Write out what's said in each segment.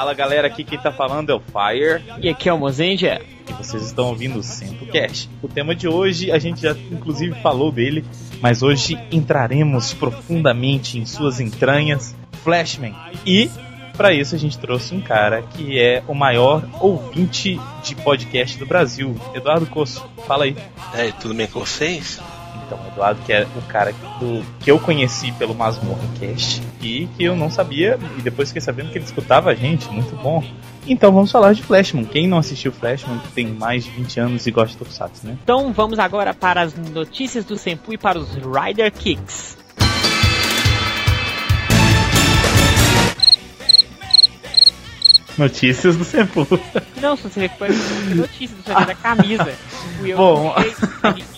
Fala galera, aqui quem tá falando é o Fire. E aqui é o Mozendia. E vocês estão ouvindo o Sempocast. O tema de hoje, a gente já inclusive falou dele, mas hoje entraremos profundamente em suas entranhas, Flashman. E para isso a gente trouxe um cara que é o maior ouvinte de podcast do Brasil, Eduardo Coço. Fala aí. É, tudo bem com vocês? Então, Eduardo, que é o cara do, que eu conheci pelo Masmorra Cast e que eu não sabia, e depois fiquei sabendo que ele escutava a gente, muito bom. Então vamos falar de Flashman. Quem não assistiu Flashman tem mais de 20 anos e gosta de Tokusatsu, né? Então vamos agora para as notícias do Senpu e para os Rider Kicks. Notícias do Senpu. Não, se você foi notícias do Senpu da camisa. Bom,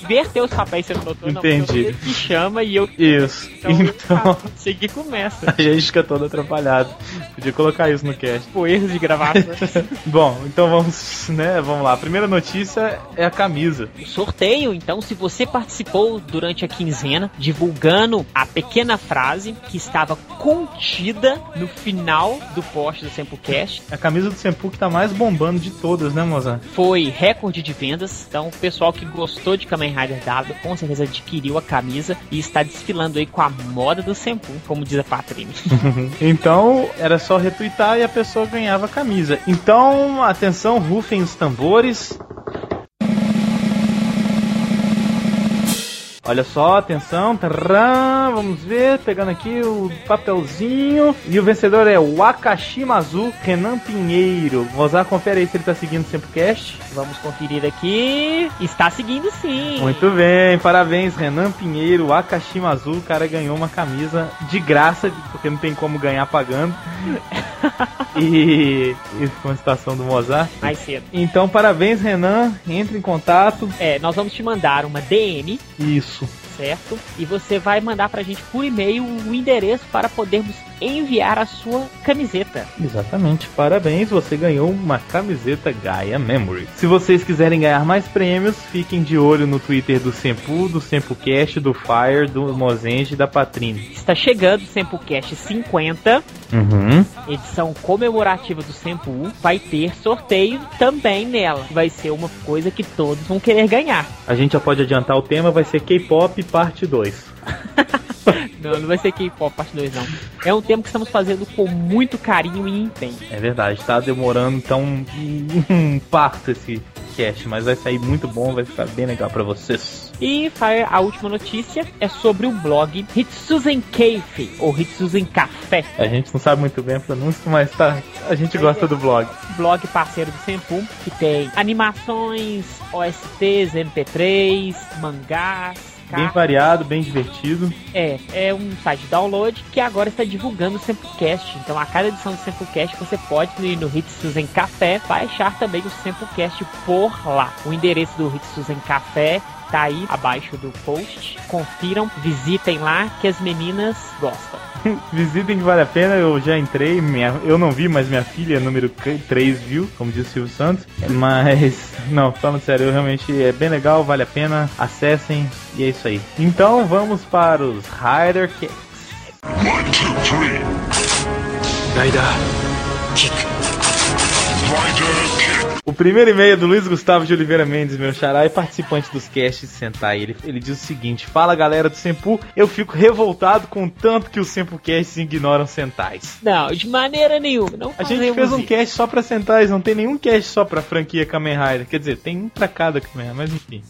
inverteu os papéis, você notou? Entendi. Não, que chama e eu. Isso. Então, então sei que começa. A gente fica todo atrapalhado. Podia colocar isso no cast. Por erros de gravação. Bom, então vamos, né? Vamos lá. A primeira notícia é a camisa. O sorteio, então, se você participou durante a quinzena, divulgando a pequena frase que estava contida no final do post do SempuCast. A camisa do Sempu que tá mais bombando de todas, né, moça? Foi recorde de vendas. Então, o pessoal que gostou de Kamen Rider W com certeza adquiriu a camisa e está desfilando aí com a moda do Sempu, como diz a Patrine. então, era só retweetar e a pessoa ganhava a camisa. Então, atenção, rufem os tambores. Olha só, atenção, vamos ver, pegando aqui o papelzinho. E o vencedor é o Akashimazu Renan Pinheiro. Mozart, confere aí se ele tá seguindo o Sempocast. Vamos conferir aqui. Está seguindo sim. Muito bem, parabéns, Renan Pinheiro, Akashimazu. O cara ganhou uma camisa de graça, porque não tem como ganhar pagando. E isso foi uma citação do Mozart. Mais cedo. Então, parabéns, Renan. Entre em contato. É, nós vamos te mandar uma DM. Isso isso. Certo? E você vai mandar pra gente por e-mail o endereço para podermos enviar a sua camiseta. Exatamente, parabéns, você ganhou uma camiseta Gaia Memory. Se vocês quiserem ganhar mais prêmios, fiquem de olho no Twitter do Sempu, do SempuCast, do Fire, do Mozenge e da Patrine. Está chegando o SempuCast 50, uhum. edição comemorativa do Sempu. Vai ter sorteio também nela. Vai ser uma coisa que todos vão querer ganhar. A gente já pode adiantar o tema, vai ser K-pop parte 2. não, não vai ser K-pop parte 2, não. É um tema que estamos fazendo com muito carinho e empenho. É verdade, tá demorando então um, parto esse cast, mas vai sair muito bom, vai ficar bem legal para vocês. E a última notícia é sobre o blog Hitsuzen Cafe, ou Hitsuzen Café. A gente não sabe muito bem a pronúncia, mas tá, a gente gosta do blog. Blog parceiro do Senpu, que tem animações, OSTs, MP3, mangás, Bem variado, bem divertido. É, é um site de download que agora está divulgando o Samplecast. Então, a cada edição do Samplecast você pode ir no Hitsuzen Café baixar também o Samplecast por lá. O endereço do Hitsuzen Café tá aí abaixo do post. Confiram, visitem lá que as meninas gostam. Visitem que vale a pena, eu já entrei, minha, eu não vi, mas minha filha, número 3, viu, como disse o Silvio Santos. Mas, não, falando sério, realmente é bem legal, vale a pena, acessem e é isso aí. Então vamos para os Rider Kicks. 1, 2, 3 Rider Kick Rider o primeiro e-mail é do Luiz Gustavo de Oliveira Mendes, meu xará e participante dos casts Sentai. Ele, ele diz o seguinte: Fala galera do Sempu, eu fico revoltado com o tanto que os Sempucasts ignoram Sentais. Não, de maneira nenhuma. Não a gente fez um isso. cast só pra Sentais, não tem nenhum cast só pra franquia Kamen Rider. Quer dizer, tem um pra cada Kamen Rider, mas enfim.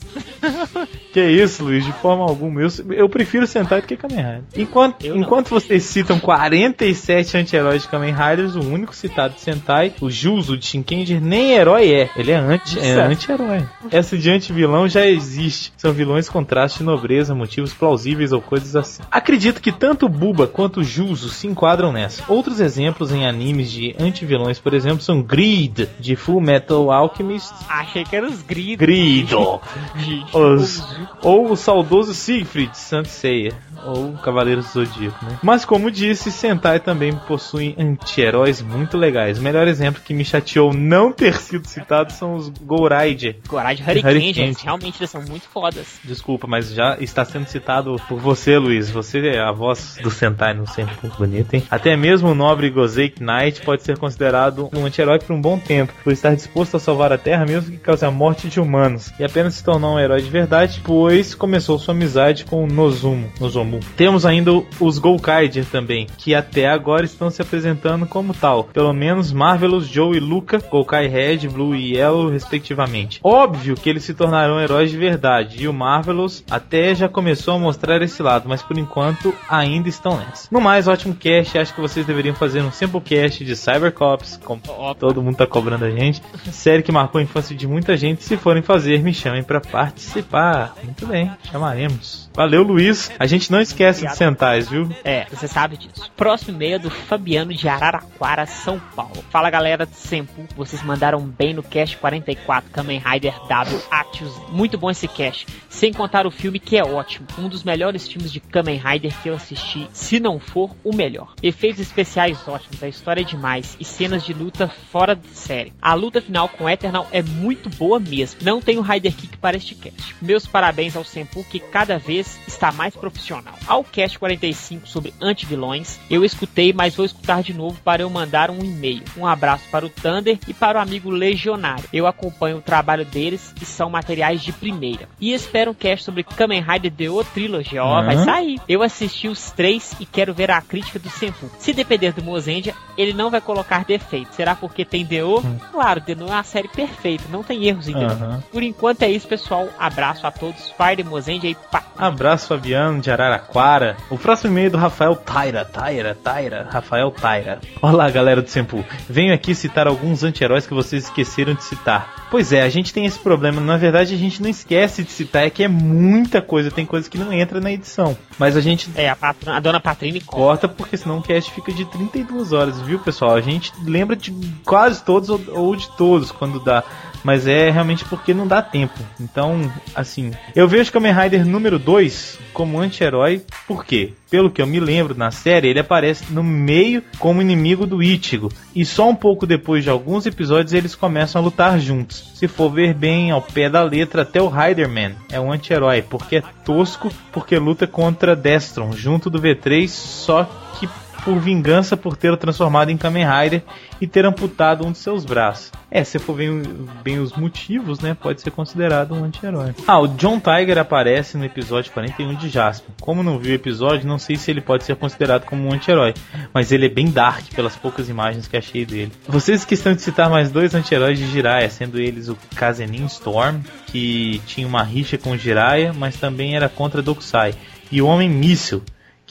que isso, Luiz, de forma alguma. Eu, eu prefiro Sentai do que Kamen Rider. Enquanto, enquanto vocês citam 47 anti-heróis de Kamen Riders, o único citado de Sentai, o Juzo de Shinkenger, nem herói é. Ele é anti, é anti-herói. Essa de anti-vilão já existe. São vilões contraste de nobreza, motivos plausíveis ou coisas assim. Acredito que tanto Buba quanto Juzo se enquadram nessa. Outros exemplos em animes de anti-vilões, por exemplo, são Greed, de Full Metal Alchemist. Achei que eram os Greed. Greedo. os, ou o saudoso Siegfried Saint Seiya, ou Cavaleiro do Zodíaco, né? Mas como disse, Sentai também possui anti-heróis muito legais. O melhor exemplo que me chateou não ter sido citado são os Gouraid. Gouraid Hurricane, gente, realmente eles são muito fodas. Desculpa, mas já está sendo citado por você, Luiz. Você é a voz do Sentai no sempre muito bonito, hein? Até mesmo o nobre Gozei Knight pode ser considerado um anti-herói por um bom tempo, por estar disposto a salvar a Terra mesmo que cause a morte de humanos. E apenas se tornou um herói de verdade, pois começou sua amizade com o Nozumo. Nozomu. Temos ainda os Golkaider também, que até agora estão se apresentando como tal. Pelo menos Marvelous, Joe e Luca, Golkai Red, Blue e Yellow, respectivamente. Óbvio que eles se tornarão heróis de verdade, e o Marvelous até já começou a mostrar esse lado, mas por enquanto ainda estão nessa. No mais, ótimo cast, acho que vocês deveriam fazer um Simplecast de Cybercops, como todo mundo tá cobrando a gente. Série que marcou a infância de muita gente. Se forem fazer, me chamem para participar. Muito bem, chamaremos. Valeu, Luiz. A gente não esquece de Sentais, viu? É, você sabe disso. Próximo e-mail é do Fabiano de Araraquara, São Paulo. Fala galera do Sempo, vocês mandaram bem no cast 44 Kamen Rider W Atius. Muito bom esse cast. Sem contar o filme que é ótimo. Um dos melhores filmes de Kamen Rider que eu assisti, se não for o melhor. Efeitos especiais ótimos, a história é demais e cenas de luta fora de série. A luta final com Eternal é muito boa mesmo. Não tenho Rider Kick para este cast. Meus parabéns ao Sempo que cada vez está mais profissional. Ao cast 45 sobre anti-vilões, eu escutei, mas vou escutar de novo para eu mandar um e-mail. Um abraço para o Thunder e para o amigo Legionário. Eu acompanho o trabalho deles e são materiais de primeira. E espero um cast sobre Kamen Rider The Trilogy. Ó, uhum. vai sair. Eu assisti os três e quero ver a crítica do Senpu. Se depender do Mozendia, ele não vai colocar defeitos. Será porque tem DO? Uhum. Claro, The é uma série perfeita, não tem erros em uhum. Por enquanto é isso, pessoal. Abraço a todos. Fire Mozendia e pá. Abraço, Fabiano de Araraquara. O próximo e-mail é do Rafael Taira. Taira, Taira. Rafael Taira. Olá, galera do Sempu. Venho aqui citar alguns anti-heróis que vocês esqueceram de citar. Pois é, a gente tem esse problema. Na verdade, a gente não esquece de citar. É que é muita coisa. Tem coisa que não entra na edição. Mas a gente. É, a, a dona Patrine corta porque senão o cast fica de 32 horas, viu, pessoal? A gente lembra de quase todos ou de todos quando dá mas é realmente porque não dá tempo. Então, assim, eu vejo Kamen Rider número 2 como anti-herói, por quê? Pelo que eu me lembro na série, ele aparece no meio como inimigo do Ichigo, e só um pouco depois de alguns episódios eles começam a lutar juntos. Se for ver bem ao pé da letra, até o Riderman é um anti-herói, porque é tosco, porque luta contra Destron junto do V3, só que por vingança por tê-lo transformado em Kamen Rider e ter amputado um de seus braços. É, se for bem, bem os motivos, né, pode ser considerado um anti-herói. Ah, o John Tiger aparece no episódio 41 de Jasper. Como não vi o episódio, não sei se ele pode ser considerado como um anti-herói, mas ele é bem dark pelas poucas imagens que achei dele. Vocês que estão de citar mais dois anti-heróis de Jiraiya, sendo eles o Kazenin Storm, que tinha uma rixa com Jiraiya, mas também era contra Dokusai, e o Homem Míssil,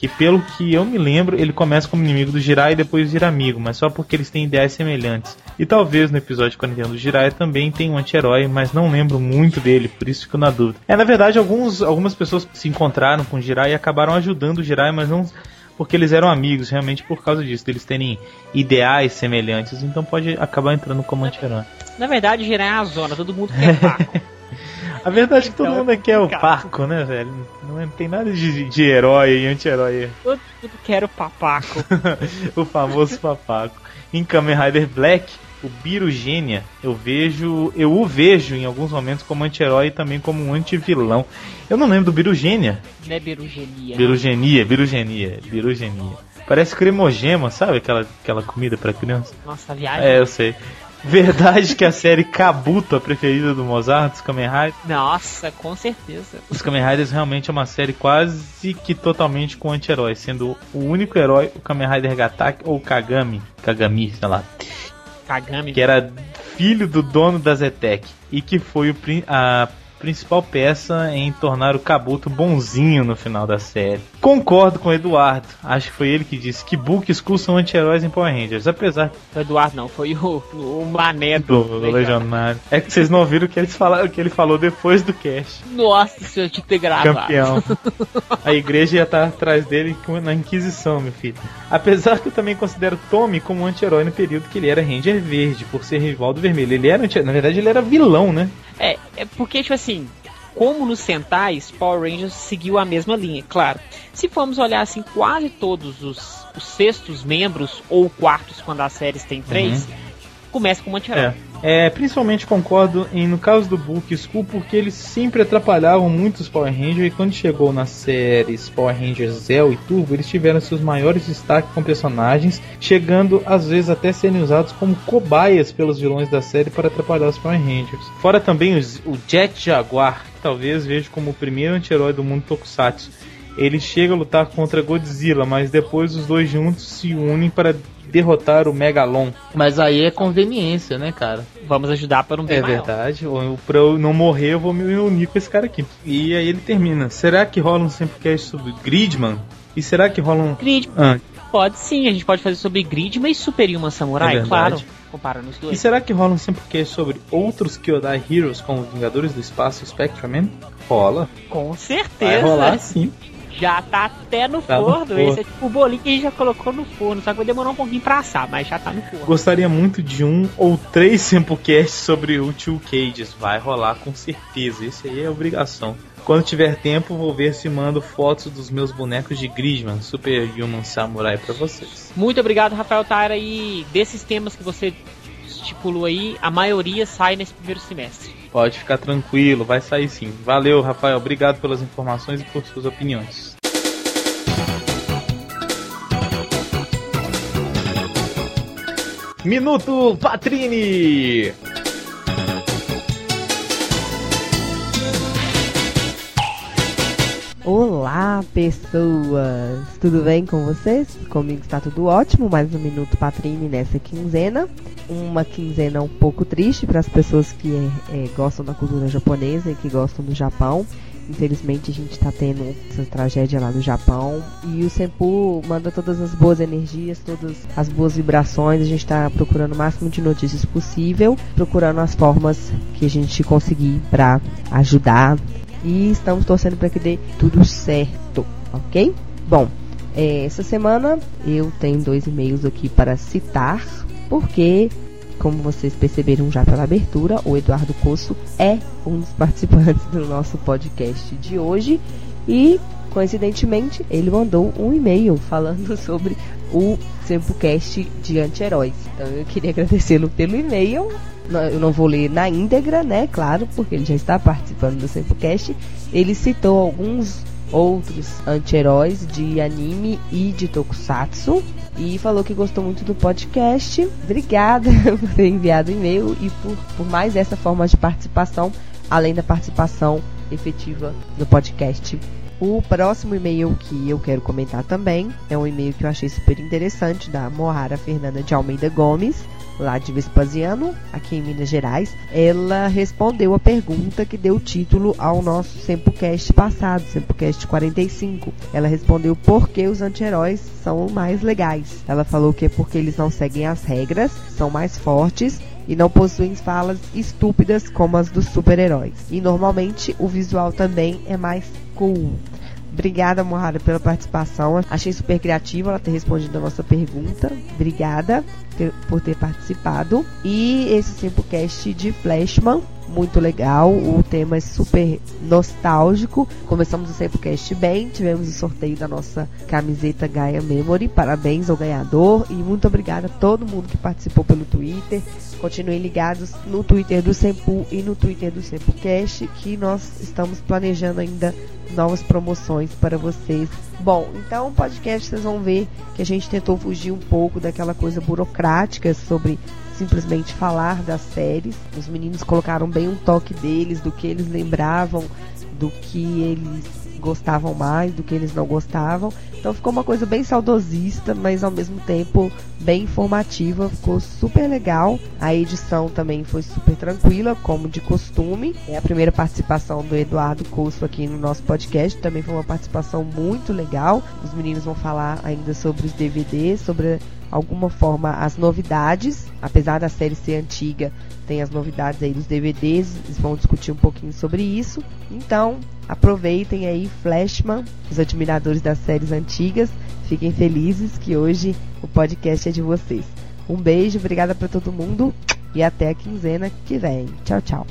que pelo que eu me lembro, ele começa como inimigo do Jirai e depois vira amigo, mas só porque eles têm ideais semelhantes. E talvez no episódio 41 do Jirai também tenha um anti-herói, mas não lembro muito dele, por isso fico na dúvida. É, na verdade, alguns, algumas pessoas se encontraram com o Jirai e acabaram ajudando o Jirai, mas não porque eles eram amigos, realmente por causa disso, deles terem ideais semelhantes, então pode acabar entrando como anti-herói. Na verdade, Jirai é a zona, todo mundo quer Paco. A verdade é que todo então, mundo aqui é o Paco, né, velho? Não é, tem nada de, de herói e anti-herói. Todo mundo quer o papaco. o famoso papaco. Em Kamen Rider Black, o Birugênia, eu vejo, eu o vejo em alguns momentos como anti-herói e também como um anti-vilão. Eu não lembro do Birugênia. Não é Birugenia. Birugenia, Birugenia, Birugenia. Parece cremogema, sabe aquela, aquela comida para criança? Nossa, viagem. É, eu sei. Verdade que a série Kabuto, a preferida do Mozart, dos Kamen Riders? Nossa, com certeza. Os Kamen Riders realmente é uma série quase que totalmente com anti-herói, sendo o único herói o Kamen Rider Gataki ou Kagami, Kagami, sei lá. Kagami. Que era filho do dono da Zetec e que foi o, a principal peça em tornar o Kabuto bonzinho no final da série. Concordo com o Eduardo. Acho que foi ele que disse que Book expulsam anti-heróis em Power Rangers. Apesar. O Eduardo não, foi o, o Mané do, do Legionário. É que vocês não ouviram o que, eles falaram, o que ele falou depois do cast. Nossa, se eu te ter gravado. Campeão. A igreja ia estar atrás dele na Inquisição, meu filho. Apesar que eu também considero Tommy como um anti-herói no período que ele era Ranger Verde, por ser rival do Vermelho. Ele era, na verdade, ele era vilão, né? É, é porque, tipo assim, como nos Sentais, Power Rangers seguiu a mesma linha, claro. Se formos olhar assim, quase todos os, os sextos membros, ou quartos quando as séries têm três, uhum. começa com o anti-herói. É. É, principalmente concordo em, no caso do Book School, porque eles sempre atrapalhavam muito os Power Rangers e quando chegou nas séries Power Rangers Zell e Turbo, eles tiveram seus maiores destaques com personagens, chegando às vezes até serem usados como cobaias pelos vilões da série para atrapalhar os Power Rangers. Fora também os, o Jet Jaguar, que talvez veja como o primeiro anti-herói do mundo Tokusatsu. Ele chega a lutar contra Godzilla, mas depois os dois juntos se unem para derrotar o Megalon. Mas aí é conveniência, né, cara? Vamos ajudar para um bem É maior. verdade. Pra eu não morrer, eu vou me unir com esse cara aqui. E aí ele termina. Será que rola um Semplecast sobre Gridman? E será que rola um... Gridman. Ah. Pode sim, a gente pode fazer sobre Gridman e Superhuman Samurai, é claro. Comparando os dois. E será que rola um Semplecast sobre outros Kyodai Heroes como Vingadores do Espaço e Spectreman? Rola. Com certeza. Vai rolar sim. Já tá até no tá forno. No Esse é tipo o bolinho que a gente já colocou no forno. Só que vai demorar um pouquinho pra assar, mas já tá no forno. Gostaria muito de um ou três Samplecasts sobre o Two Cages. Vai rolar com certeza. Isso aí é obrigação. Quando tiver tempo, vou ver se mando fotos dos meus bonecos de Grisman, Super Human Samurai, para vocês. Muito obrigado, Rafael Taira. E desses temas que você estipulou aí, a maioria sai nesse primeiro semestre. Pode ficar tranquilo, vai sair sim. Valeu, Rafael. Obrigado pelas informações e por suas opiniões. Minuto Patrini! Olá, pessoas! Tudo bem com vocês? Comigo está tudo ótimo. Mais um Minuto Patrini nessa quinzena. Uma quinzena um pouco triste para as pessoas que é, gostam da cultura japonesa e que gostam do Japão. Infelizmente, a gente está tendo essa tragédia lá no Japão. E o Senpu manda todas as boas energias, todas as boas vibrações. A gente está procurando o máximo de notícias possível, procurando as formas que a gente conseguir para ajudar e estamos torcendo para que dê tudo certo, ok? Bom, é, essa semana eu tenho dois e-mails aqui para citar, porque, como vocês perceberam já pela abertura, o Eduardo Coço é um dos participantes do nosso podcast de hoje e, coincidentemente, ele mandou um e-mail falando sobre o Sempocast de anti-heróis. Então eu queria agradecê-lo pelo e-mail eu não vou ler na íntegra, né? Claro, porque ele já está participando do Sempocast. Ele citou alguns outros anti-heróis de anime e de tokusatsu e falou que gostou muito do podcast. Obrigada por ter enviado o e-mail e por, por mais essa forma de participação, além da participação efetiva no podcast. O próximo e-mail que eu quero comentar também é um e-mail que eu achei super interessante da Mohara Fernanda de Almeida Gomes lá de Vespasiano, aqui em Minas Gerais, ela respondeu a pergunta que deu título ao nosso Sempocast passado, Sempocast 45. Ela respondeu por que os anti-heróis são mais legais. Ela falou que é porque eles não seguem as regras, são mais fortes e não possuem falas estúpidas como as dos super-heróis. E normalmente o visual também é mais cool. Obrigada, Mohara, pela participação. Achei super criativa ela ter respondido a nossa pergunta. Obrigada por ter participado. E esse Simplecast de Flashman, muito legal. O tema é super nostálgico. Começamos o Simplecast bem. Tivemos o sorteio da nossa camiseta Gaia Memory. Parabéns ao ganhador. E muito obrigada a todo mundo que participou pelo Twitter. Continuem ligados no Twitter do Sempu e no Twitter do Sempocast, que nós estamos planejando ainda novas promoções para vocês. Bom, então o podcast vocês vão ver que a gente tentou fugir um pouco daquela coisa burocrática sobre simplesmente falar das séries. Os meninos colocaram bem um toque deles, do que eles lembravam, do que eles gostavam mais, do que eles não gostavam. Então ficou uma coisa bem saudosista, mas ao mesmo tempo bem informativa, ficou super legal. A edição também foi super tranquila, como de costume. É a primeira participação do Eduardo Costo aqui no nosso podcast, também foi uma participação muito legal. Os meninos vão falar ainda sobre os DVDs, sobre alguma forma as novidades, apesar da série ser antiga, tem as novidades aí dos DVDs, eles vão discutir um pouquinho sobre isso. Então, aproveitem aí Flashman, os admiradores das séries antigas, fiquem felizes que hoje o podcast é de vocês. Um beijo, obrigada para todo mundo e até a quinzena que vem. Tchau, tchau.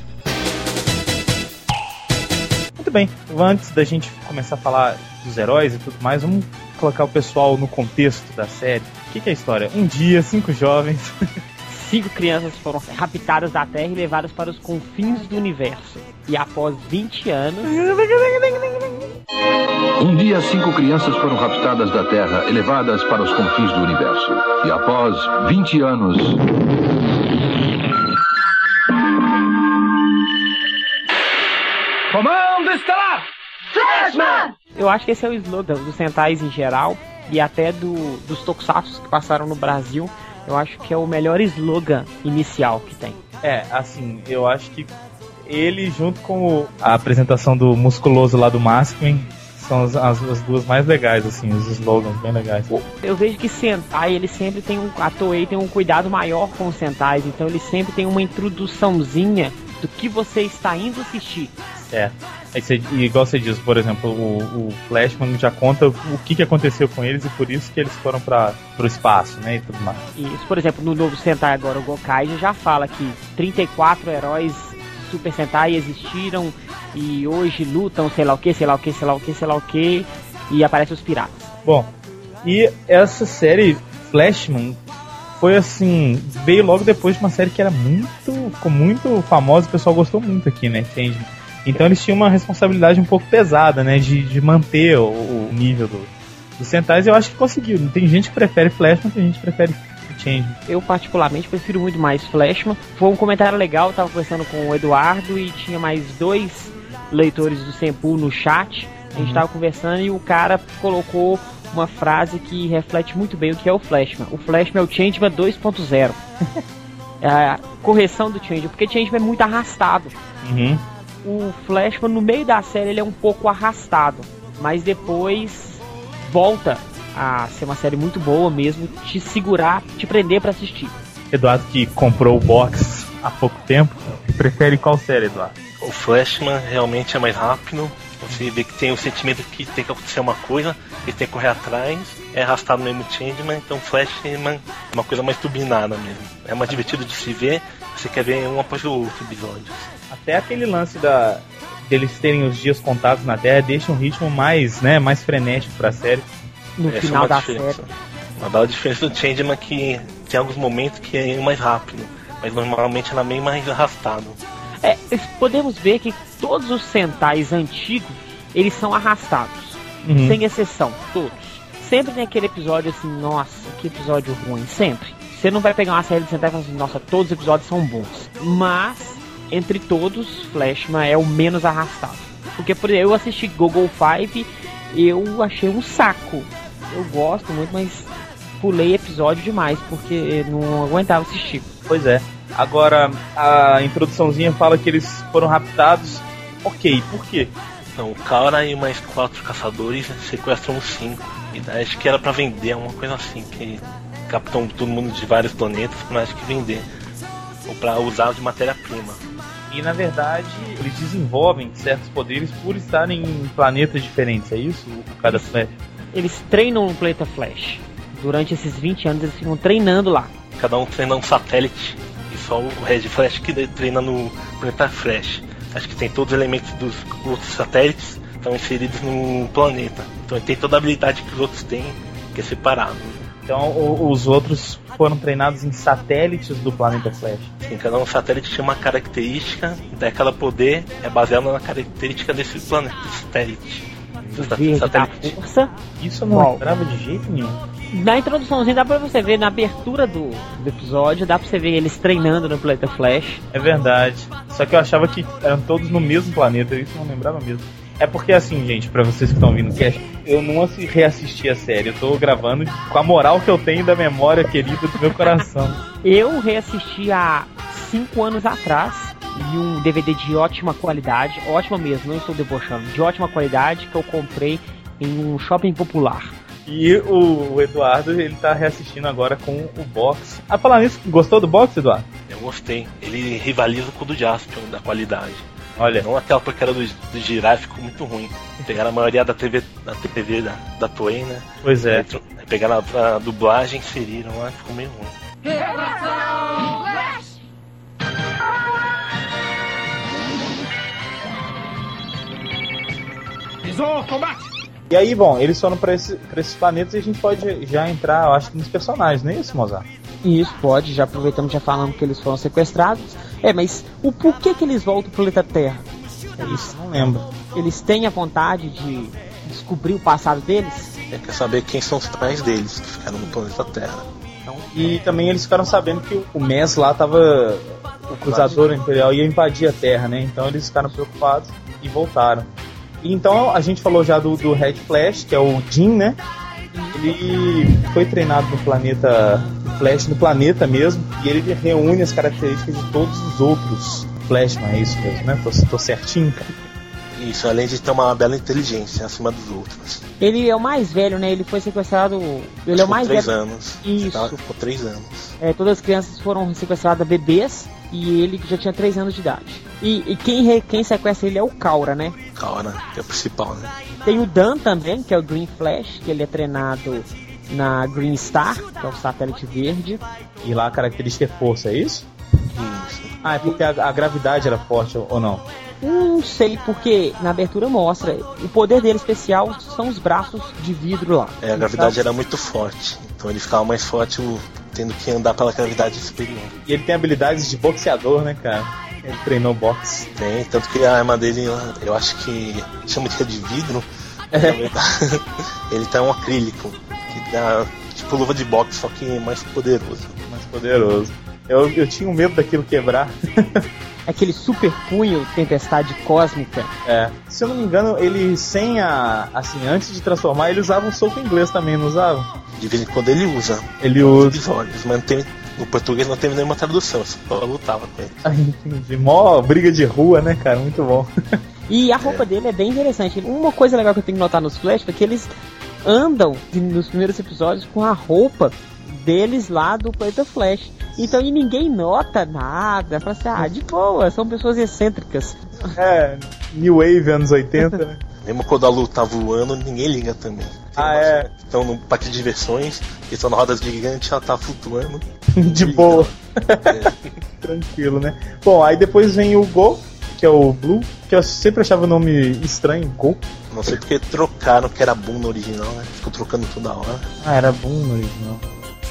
Muito bem, antes da gente começar a falar dos heróis e tudo mais, vamos colocar o pessoal no contexto da série. O que, que é a história? Um dia, cinco jovens. Cinco crianças foram raptadas da Terra e levadas para os confins do universo. E após 20 anos. Um dia, cinco crianças foram raptadas da Terra e levadas para os confins do universo. E após 20 anos. Comando Estelar! Flashman! Eu acho que esse é o slogan dos Sentais em geral e até do, dos Tokusatsu que passaram no Brasil. Eu acho que é o melhor slogan inicial que tem. É, assim, eu acho que ele junto com o- a apresentação do musculoso lá do Masculine são as, as- as duas mais legais, assim, os slogans bem legais. Eu vejo que Sentai, ele sempre tem um. A Toei tem um cuidado maior com os Sentais, então ele sempre tem uma introduçãozinha do que você está indo assistir. É. Você- e igual você diz, por exemplo, o, o Flashman já conta o que, que aconteceu com eles e por isso que eles foram para o espaço, né, e tudo mais. Isso, por exemplo, no novo Sentai agora, o Gokai já fala que 34 heróis Super Sentai existiram e hoje lutam, sei lá o que, sei lá o que, sei lá o que, sei lá o que, e aparecem os piratas. Bom, e essa série Flashman foi assim, veio logo depois de uma série que era muito, ficou muito famosa, o pessoal gostou muito aqui, né, Changeman. Então eles tinham uma responsabilidade um pouco pesada, né, de, de manter o, o nível do, dos Sentais, e eu acho que conseguiu. Tem gente que prefere Flashman, tem gente que prefere Changeman. Eu, particularmente, prefiro muito mais Flashman. Foi um comentário legal, eu tava conversando com o Eduardo e tinha mais dois leitores do Sempu no chat. A gente tava conversando e o cara colocou uma frase que reflete muito bem o que é o Flashman. O Flashman é o Changeman 2.0. é a correção do Changeman, porque Changeman é muito arrastado. Uhum. O Flashman, no meio da série, ele é um pouco arrastado. Mas depois volta a ser uma série muito boa mesmo, te segurar, te prender pra assistir. Eduardo que comprou o box há pouco tempo, prefere qual série, Eduardo? O Flashman realmente é mais rápido. Você vê que tem o sentimento que tem que acontecer uma coisa, ele tem que correr atrás, é arrastado mesmo o Changeman, então Flashman é uma coisa mais turbinada mesmo. É mais divertido de se ver, você quer ver um após o outro episódio. Até aquele lance da deles terem os dias contados na Terra deixa um ritmo mais, né, mais frenético pra série. No Essa é final uma da diferença. série. Uma bela diferença do Changeman que tem alguns momentos que é mais rápido, mas normalmente ela é bem mais arrastado. É, podemos ver que todos os Sentais antigos, eles são arrastados. Uhum. Sem exceção, todos. Sempre tem aquele episódio assim, nossa, que episódio ruim, sempre. Você não vai pegar uma série de Sentai e falar assim, nossa, todos os episódios são bons. Mas, entre todos, Flashman é o menos arrastado. Porque, por exemplo, eu assisti Google Five eu achei um saco. Eu gosto muito, mas pulei episódio demais, porque não aguentava assistir. Pois é. Agora, a introduçãozinha fala que eles foram raptados. Ok, por quê? Então, o cara e mais quatro caçadores sequestram os cinco. E daí acho que era pra vender, uma coisa assim, que captam todo mundo de vários planetas pra acho que vender. Ou pra usar de matéria-prima. E na verdade, eles desenvolvem certos poderes por estarem em planetas diferentes, é isso? O cada Flash. Eles treinam no planeta Flash. Durante esses 20 anos eles ficam treinando lá. Cada um treina um satélite. E só o Red Flash que treina no planeta Flash. Acho que tem todos os elementos dos outros satélites estão inseridos no planeta. Então ele tem toda a habilidade que os outros têm, que é separado. Então, o- os outros foram treinados em satélites do planeta Flash. Sim, cada um satélite tinha uma característica, daí cada poder é baseado na característica desse planeta, desse satélite. Do Sat- verde da força. Isso eu não lembrava de jeito nenhum. Na introduçãozinha dá pra você ver, na abertura do, do episódio, dá pra você ver eles treinando no planeta Flash. É verdade. Só que eu achava que eram todos no mesmo planeta, isso eu não lembrava mesmo. É porque assim, gente, pra vocês que estão ouvindo o cast, eu não assi- reassisti a série, eu tô gravando com a moral que eu tenho da memória querida do meu coração. Eu reassisti há 5 anos atrás e um DVD de ótima qualidade, ótima mesmo, não estou debochando, de ótima qualidade que eu comprei em um shopping popular. E o Eduardo, ele tá reassistindo agora com o box. Ah, falar nisso, gostou do box, Eduardo? Eu gostei. Ele rivaliza com o do Jaspion, da qualidade. Olha, Não aquela porcaria do, do Jirai ficou muito ruim. Pegaram a maioria da TV da, TV da, da Toei, né? pois é. Aí Pegaram a, a dublagem, inseriram lá, ficou meio ruim. Visor, combate! E aí, bom, eles foram pra, esse, pra esses planetas e a gente pode já entrar, eu acho que nos personagens, não é isso, Mozart? Isso, pode, já aproveitamos, já falamos que eles foram sequestrados. É, mas o porquê que eles voltam pro planeta Terra? É isso, não lembro. Eles têm a vontade de descobrir o passado deles? É, quer saber quem são os pais deles que ficaram no planeta Terra. Então, e também eles ficaram sabendo que o MES lá tava. O cruzador imperial ia invadir a Terra, né? Então eles ficaram preocupados e voltaram. Então a gente falou já do, do Red Flash, que é o Jim, né? Ele foi treinado no planeta Flash, no planeta mesmo, e ele reúne as características de todos os outros Flash, não é isso mesmo, né? Tô, tô certinho, cara. Isso, além de ter uma bela inteligência acima dos outros. Ele é o mais velho, né? Ele foi sequestrado. Ele é o mais três velho. anos. Isso. Tá, por três anos. É, todas as crianças foram sequestradas bebês e ele já tinha 3 anos de idade. E, e quem, re- quem sequestra ele é o Kaura, né? Kaora, que é o principal, né? Tem o Dan também, que é o Green Flash, que ele é treinado na Green Star, que é o satélite verde. E lá a característica é força, é isso? Isso. Ah, é porque a, a gravidade era forte ou ou não? Não sei porque na abertura mostra. O poder dele especial são os braços de vidro lá. É, a gravidade era muito forte. Então ele ficava mais forte o- tendo que andar pela gravidade superior. E ele tem habilidades de boxeador, né, cara? Ele treinou boxe. Tem, tanto que a arma dele, eu acho que chama de de vidro. Verdade, ele tá um acrílico, que dá tipo luva de boxe, só que mais poderoso. Mais poderoso. Eu, eu tinha um medo daquilo quebrar. Aquele super punho, tempestade cósmica. É. Se eu não me engano, ele sem a. Assim, antes de transformar, ele usava um soco inglês também, não usava? De vez em quando ele usa Ele usa. mas não tem, no português não teve nenhuma tradução, só lutava com ele. Ah, entendi. Mó briga de rua, né, cara? Muito bom. E a roupa dele é bem interessante. Uma coisa legal que eu tenho que notar nos Flash é que eles andam nos primeiros episódios com a roupa deles lá do planeta Flash. Então e ninguém nota nada. Fala assim, ah, de boa, são pessoas excêntricas. É, New Wave anos 80, né? Mesmo quando a Lu tá voando, ninguém liga também. Tem Ah, é. Estão no parque de diversões, eles estão na roda gigante, ela tá flutuando. De boa. Tranquilo, né? Bom, aí depois vem o Go, que é o Blue, que eu sempre achava o nome estranho, Go. Não sei porque trocaram que era Boom no original, né? Ficou trocando toda hora. Ah, era Boom no original.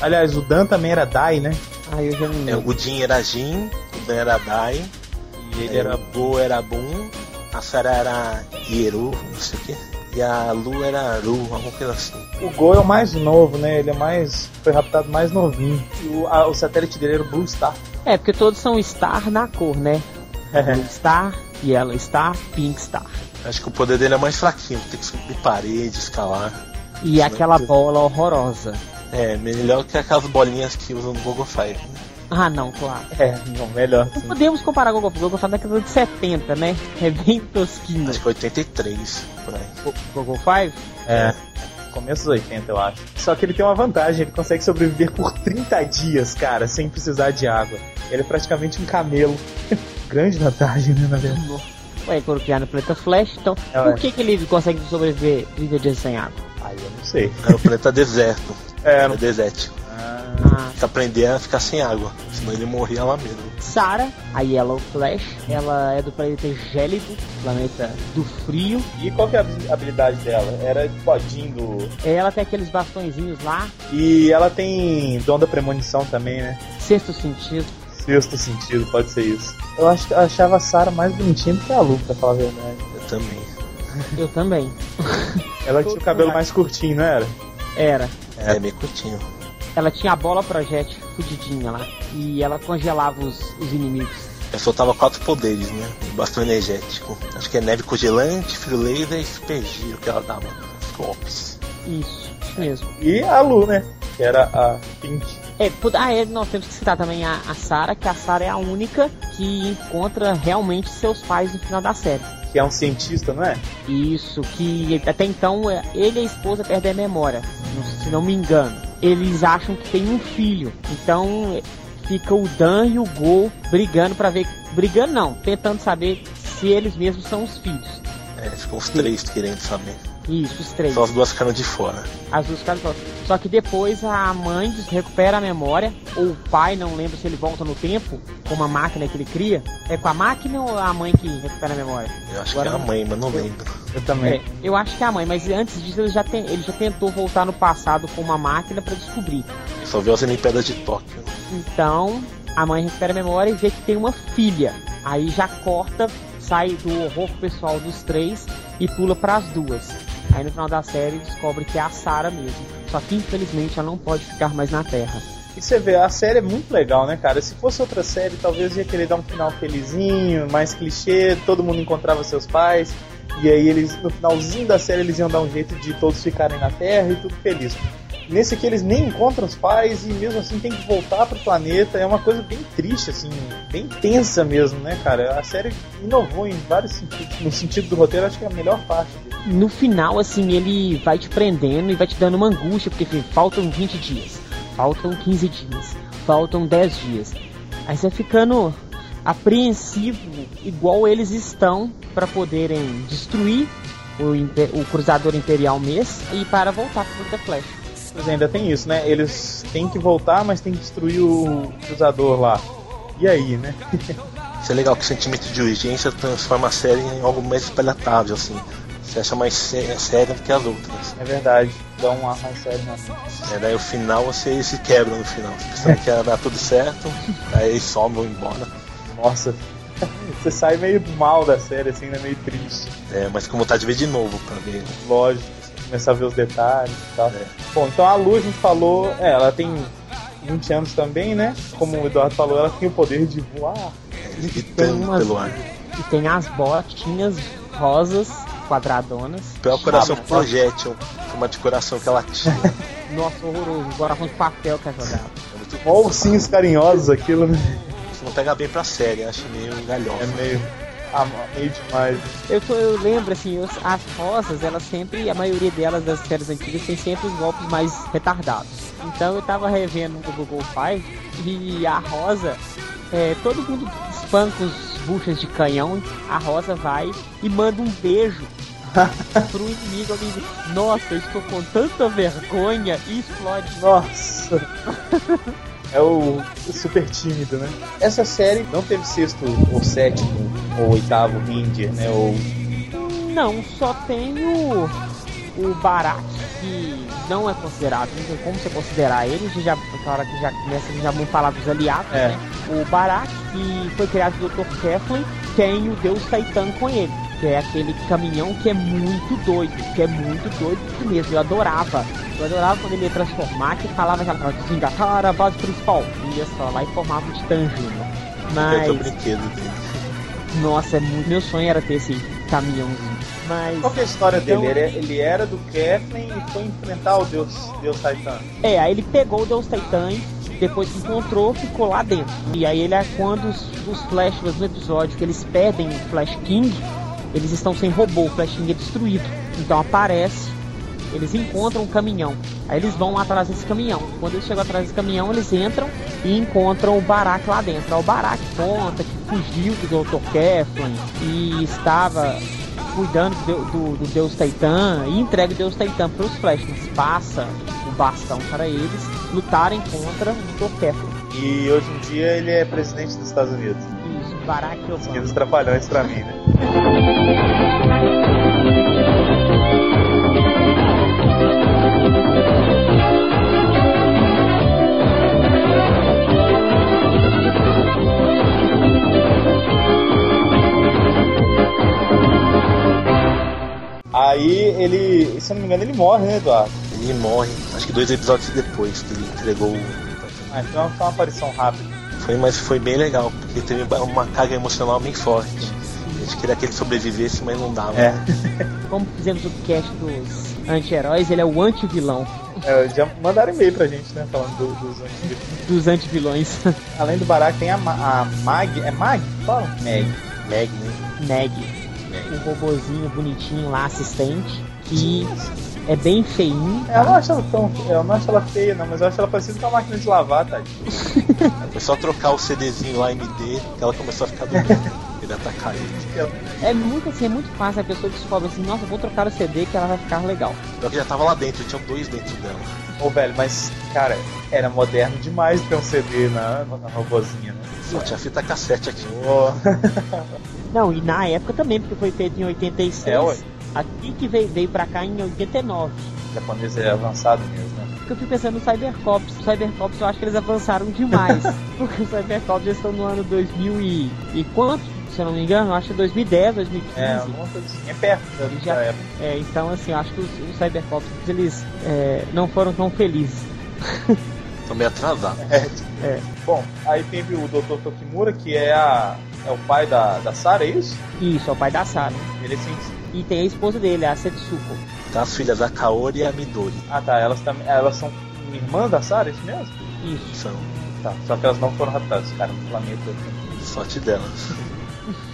Aliás, o Dan também era Dai, né? Aí eu já não É, lembro. o Jin era Jin, o Dan era Dai, e ele era Bo era Boom, a Sarah era Hieru, não sei o que. E a Lu era Ru, alguma coisa assim. O Go é o mais novo, né? Ele é mais. Foi raptado mais novinho. E o, a- o satélite dele era o Blue Star. É, porque todos são Star na cor, né? É. Blue Star, Yellow Star, Pink Star. Acho que o poder dele é mais fraquinho, tem que subir parede, escalar. E aquela bola horrorosa. É, melhor que aquelas bolinhas que usam no Google Fire. Ah, não, claro. É, não, melhor. Não podemos comparar com o Goku. O Goku da década de 70, né? É bem tosquinho. Acho que foi 83, por aí. O Goku 5? É. Começo dos 80, eu acho. Só que ele tem uma vantagem, ele consegue sobreviver por 30 dias, cara, sem precisar de água. Ele é praticamente um camelo. Grande vantagem, né, na verdade. Ué, criar no planeta Flash, então É, por que, que ele consegue sobreviver 30 dias sem água? Aí eu não sei. É o planeta deserto. É, É não... desértico. Ah, aprender a ficar sem água, senão ele morria lá mesmo. Sarah, a Yellow Flash, ela é do planeta gélido, planeta do frio. E qual que é a habilidade dela? Era tipo a Jean do... Ela tem aqueles bastõezinhos lá, E ela tem dom da premonição também, né? sexto sentido. Sexto sentido, pode ser isso. Eu acho que eu achava a Sarah mais bonitinha do que a Lu, pra falar a verdade. Eu também. Eu também. Ela tinha o cabelo mais curtinho, não era? Era. É, meio curtinho. Ela tinha a bola projétil fudidinha lá. E ela congelava os, os inimigos. Eu soltava quatro poderes, né? O bastão energético. Acho que é neve congelante, frio laser e super giro que ela dava golpes. Isso, isso mesmo. E a Lu, né? Que era a Pink. É, ah, é, nós temos que citar também a, a Sarah, que a Sarah é a única que encontra realmente seus pais no final da série. Que é um cientista, não é? Isso, que até então é, ele e a esposa perdem a memória, se não me engano. Eles acham que tem um filho, então fica o Dan e o Go brigando pra ver. Brigando não, tentando saber se eles mesmos são os filhos. É, ficam os três querendo saber. Isso, os três. Só as duas ficaram de fora. As duas ficaram de fora. Só que depois a mãe recupera a memória, ou o pai, não lembro se ele volta no tempo, com uma máquina que ele cria. É com a máquina ou a mãe que recupera a memória? Eu acho Agora que é a mãe, mas não lembro. Eu também. É, eu acho que é a mãe, mas antes disso ele já, tem, ele já tentou voltar no passado com uma máquina para descobrir. Só viu as Olimpíadas de Tóquio. Então, a mãe recupera a memória e vê que tem uma filha. Aí já corta, sai do horror pessoal dos três e pula para as duas. Aí no final da série descobre que é a Sarah mesmo. Só que infelizmente ela não pode ficar mais na Terra. E você vê, a série é muito legal, né, cara? Se fosse outra série, talvez ia querer dar um final felizinho, mais clichê, todo mundo encontrava seus pais. E aí eles, no finalzinho da série, eles iam dar um jeito de todos ficarem na Terra e tudo feliz. Nesse aqui eles nem encontram os pais e mesmo assim tem que voltar pro planeta. É uma coisa bem triste, assim, bem tensa mesmo, né, cara? A série inovou em vários sentidos. No sentido do roteiro, acho que é a melhor parte dele. No final, assim, ele vai te prendendo e vai te dando uma angústia, porque faltam 20 dias, faltam 15 dias, faltam 10 dias. Aí você ficando apreensivo, igual eles estão, para poderem destruir o, o Cruzador Imperial mês e para voltar pro The Flash. Mas ainda tem isso, né? Eles têm que voltar, mas tem que destruir o cruzador lá. E aí, né? Isso é legal que o sentimento de urgência transforma a série em algo mais palatável, assim. Você acha mais sé séria do que as outras. É verdade, dá um ar mais sério na É, daí o final você se quebra no final. Você pensando que ia dar tudo certo, aí eles vão embora. Nossa, você sai meio mal da série, assim, né? Meio triste. É, mas com vontade de ver de novo pra ver. Lógico, começar a ver os detalhes e tal. É. Bom, então a Lu, a gente falou, é, ela tem 20 anos também, né? Como o Eduardo falou, ela tem o poder de voar. Levitando umas- pelo ar. E tem as botinhas rosas, quadradonas. Pelo coração Ah, projétil, uma de coração que ela tinha. Nossa, horroroso. Agora com papel que é jogado. É Mó ursinhos carinhosos aquilo, né? Isso não pega bem pra série, acho meio galhofa. É meio, Eu, eu lembro, assim, os- as rosas, elas sempre, a maioria delas das séries antigas tem sempre os golpes mais retardados. Então eu tava revendo o Google Five e a rosa, é, todo mundo espanca os buchas de canhão, a rosa vai e manda um beijo pro inimigo. amigo. Nossa, eu estou com tanta vergonha e explode. Nossa! É o super tímido, né? Essa série não teve sexto ou sétimo ou oitavo Ranger, né? Ou Não, só tem o, o Barak, que não é considerado, não tem como você considerar ele, já, na hora que já começa, já vamos falar dos aliados, É. né? O Barak, que foi criado do Dr. Keflin, tem o Deus Titan com ele, que é aquele caminhão que é muito doido, que é muito doido mesmo, eu adorava. Eu adorava quando ele ia transformar, que falava aquela frase, desengatar a base principal, e ia só lá e formava o Júnior. É o Mas, brinquedo dele. Nossa, é muito, meu sonho era ter esse caminhãozinho. Mas... qual que é a história Então- dele? Ele, ele era do Keflin e foi enfrentar o Deus, Deus Titan. É, aí ele pegou o Deus Titan, depois que encontrou, ficou lá dentro. E aí ele é quando os, os Flash, no episódio que eles perdem o Flash King, eles estão sem robô, o Flash King é destruído. Então aparece, eles encontram um caminhão. Aí eles vão atrás desse caminhão. Quando eles chegam atrás desse caminhão, eles entram e encontram o Barak lá dentro. Aí o Barak conta que fugiu do Dr. Keflin e estava cuidando do, do, do Deus Titan e entrega o Deus Titan para os Flash. Eles passa o bastão para eles lutarem contra o Dr. Keflin. E hoje em dia ele é presidente dos Estados Unidos. Isso, Barack Obama. trapalhões pra mim, né? Aí ele, se eu não me engano, ele morre, né, Eduardo? Ele morre, acho que dois episódios depois que ele entregou o. Ah, então foi uma aparição rápida. Foi, mas foi bem legal, porque teve uma carga emocional bem forte. A gente queria que ele sobrevivesse, mas não dava. É. Como fizemos o cast dos anti-heróis, ele é o anti-vilão É, já mandaram e-mail pra gente, né? Falando do- dos antigos. dos anti-vilões. Além do Barak, tem a, Ma- a Mag. É Mag? Fala? Mag. Meg, né? Meg, um robozinho bonitinho lá, assistente, que é bem feinho. É, Eu não acho ela tão. Eu não acho ela feia, não, mas eu acho ela parecida com uma máquina de lavar, tá? Foi só trocar o CDzinho lá MD que ela começou a ficar do bem. vai atacar ele. É muito assim, é muito fácil. A pessoa descobre assim, nossa, vou trocar o CD que ela vai ficar legal. Eu que já tava lá dentro, tinha dois dentro dela. Ô, velho, mas, cara, era moderno demais ter um CD na, na robozinha, né? Só tinha fita cassete aqui. Ô, Não, e na época também, porque foi feito em 86. É, ué. Aqui que veio, veio pra cá em 89. o japonês é avançado mesmo, né? Porque eu fico pensando no Cybercops. O Cybercops eu acho que eles avançaram demais. porque os Cybercops já estão no ano 2000 e, e quanto? Se eu não me engano, eu acho que é 2010, 2015. É, alguma coisa assim, é perto da, já- da época. É, então assim, eu acho que os, os Cybercops eles é, não foram tão felizes. Tô meio atrasado. É. Bom, aí teve o Dr. Tokimura, que é, a, é o pai da, da Sarah, é isso? Isso, é o pai da Sarah. Ele é. E tem a esposa dele, a Setsuko. Tá as filhas da Kaori e a Midori. Ah tá, elas, também, elas são irmãs da Sarah, é isso mesmo? Isso. São Tá, só que elas não foram raptadas, cara, no planeta. sorte delas.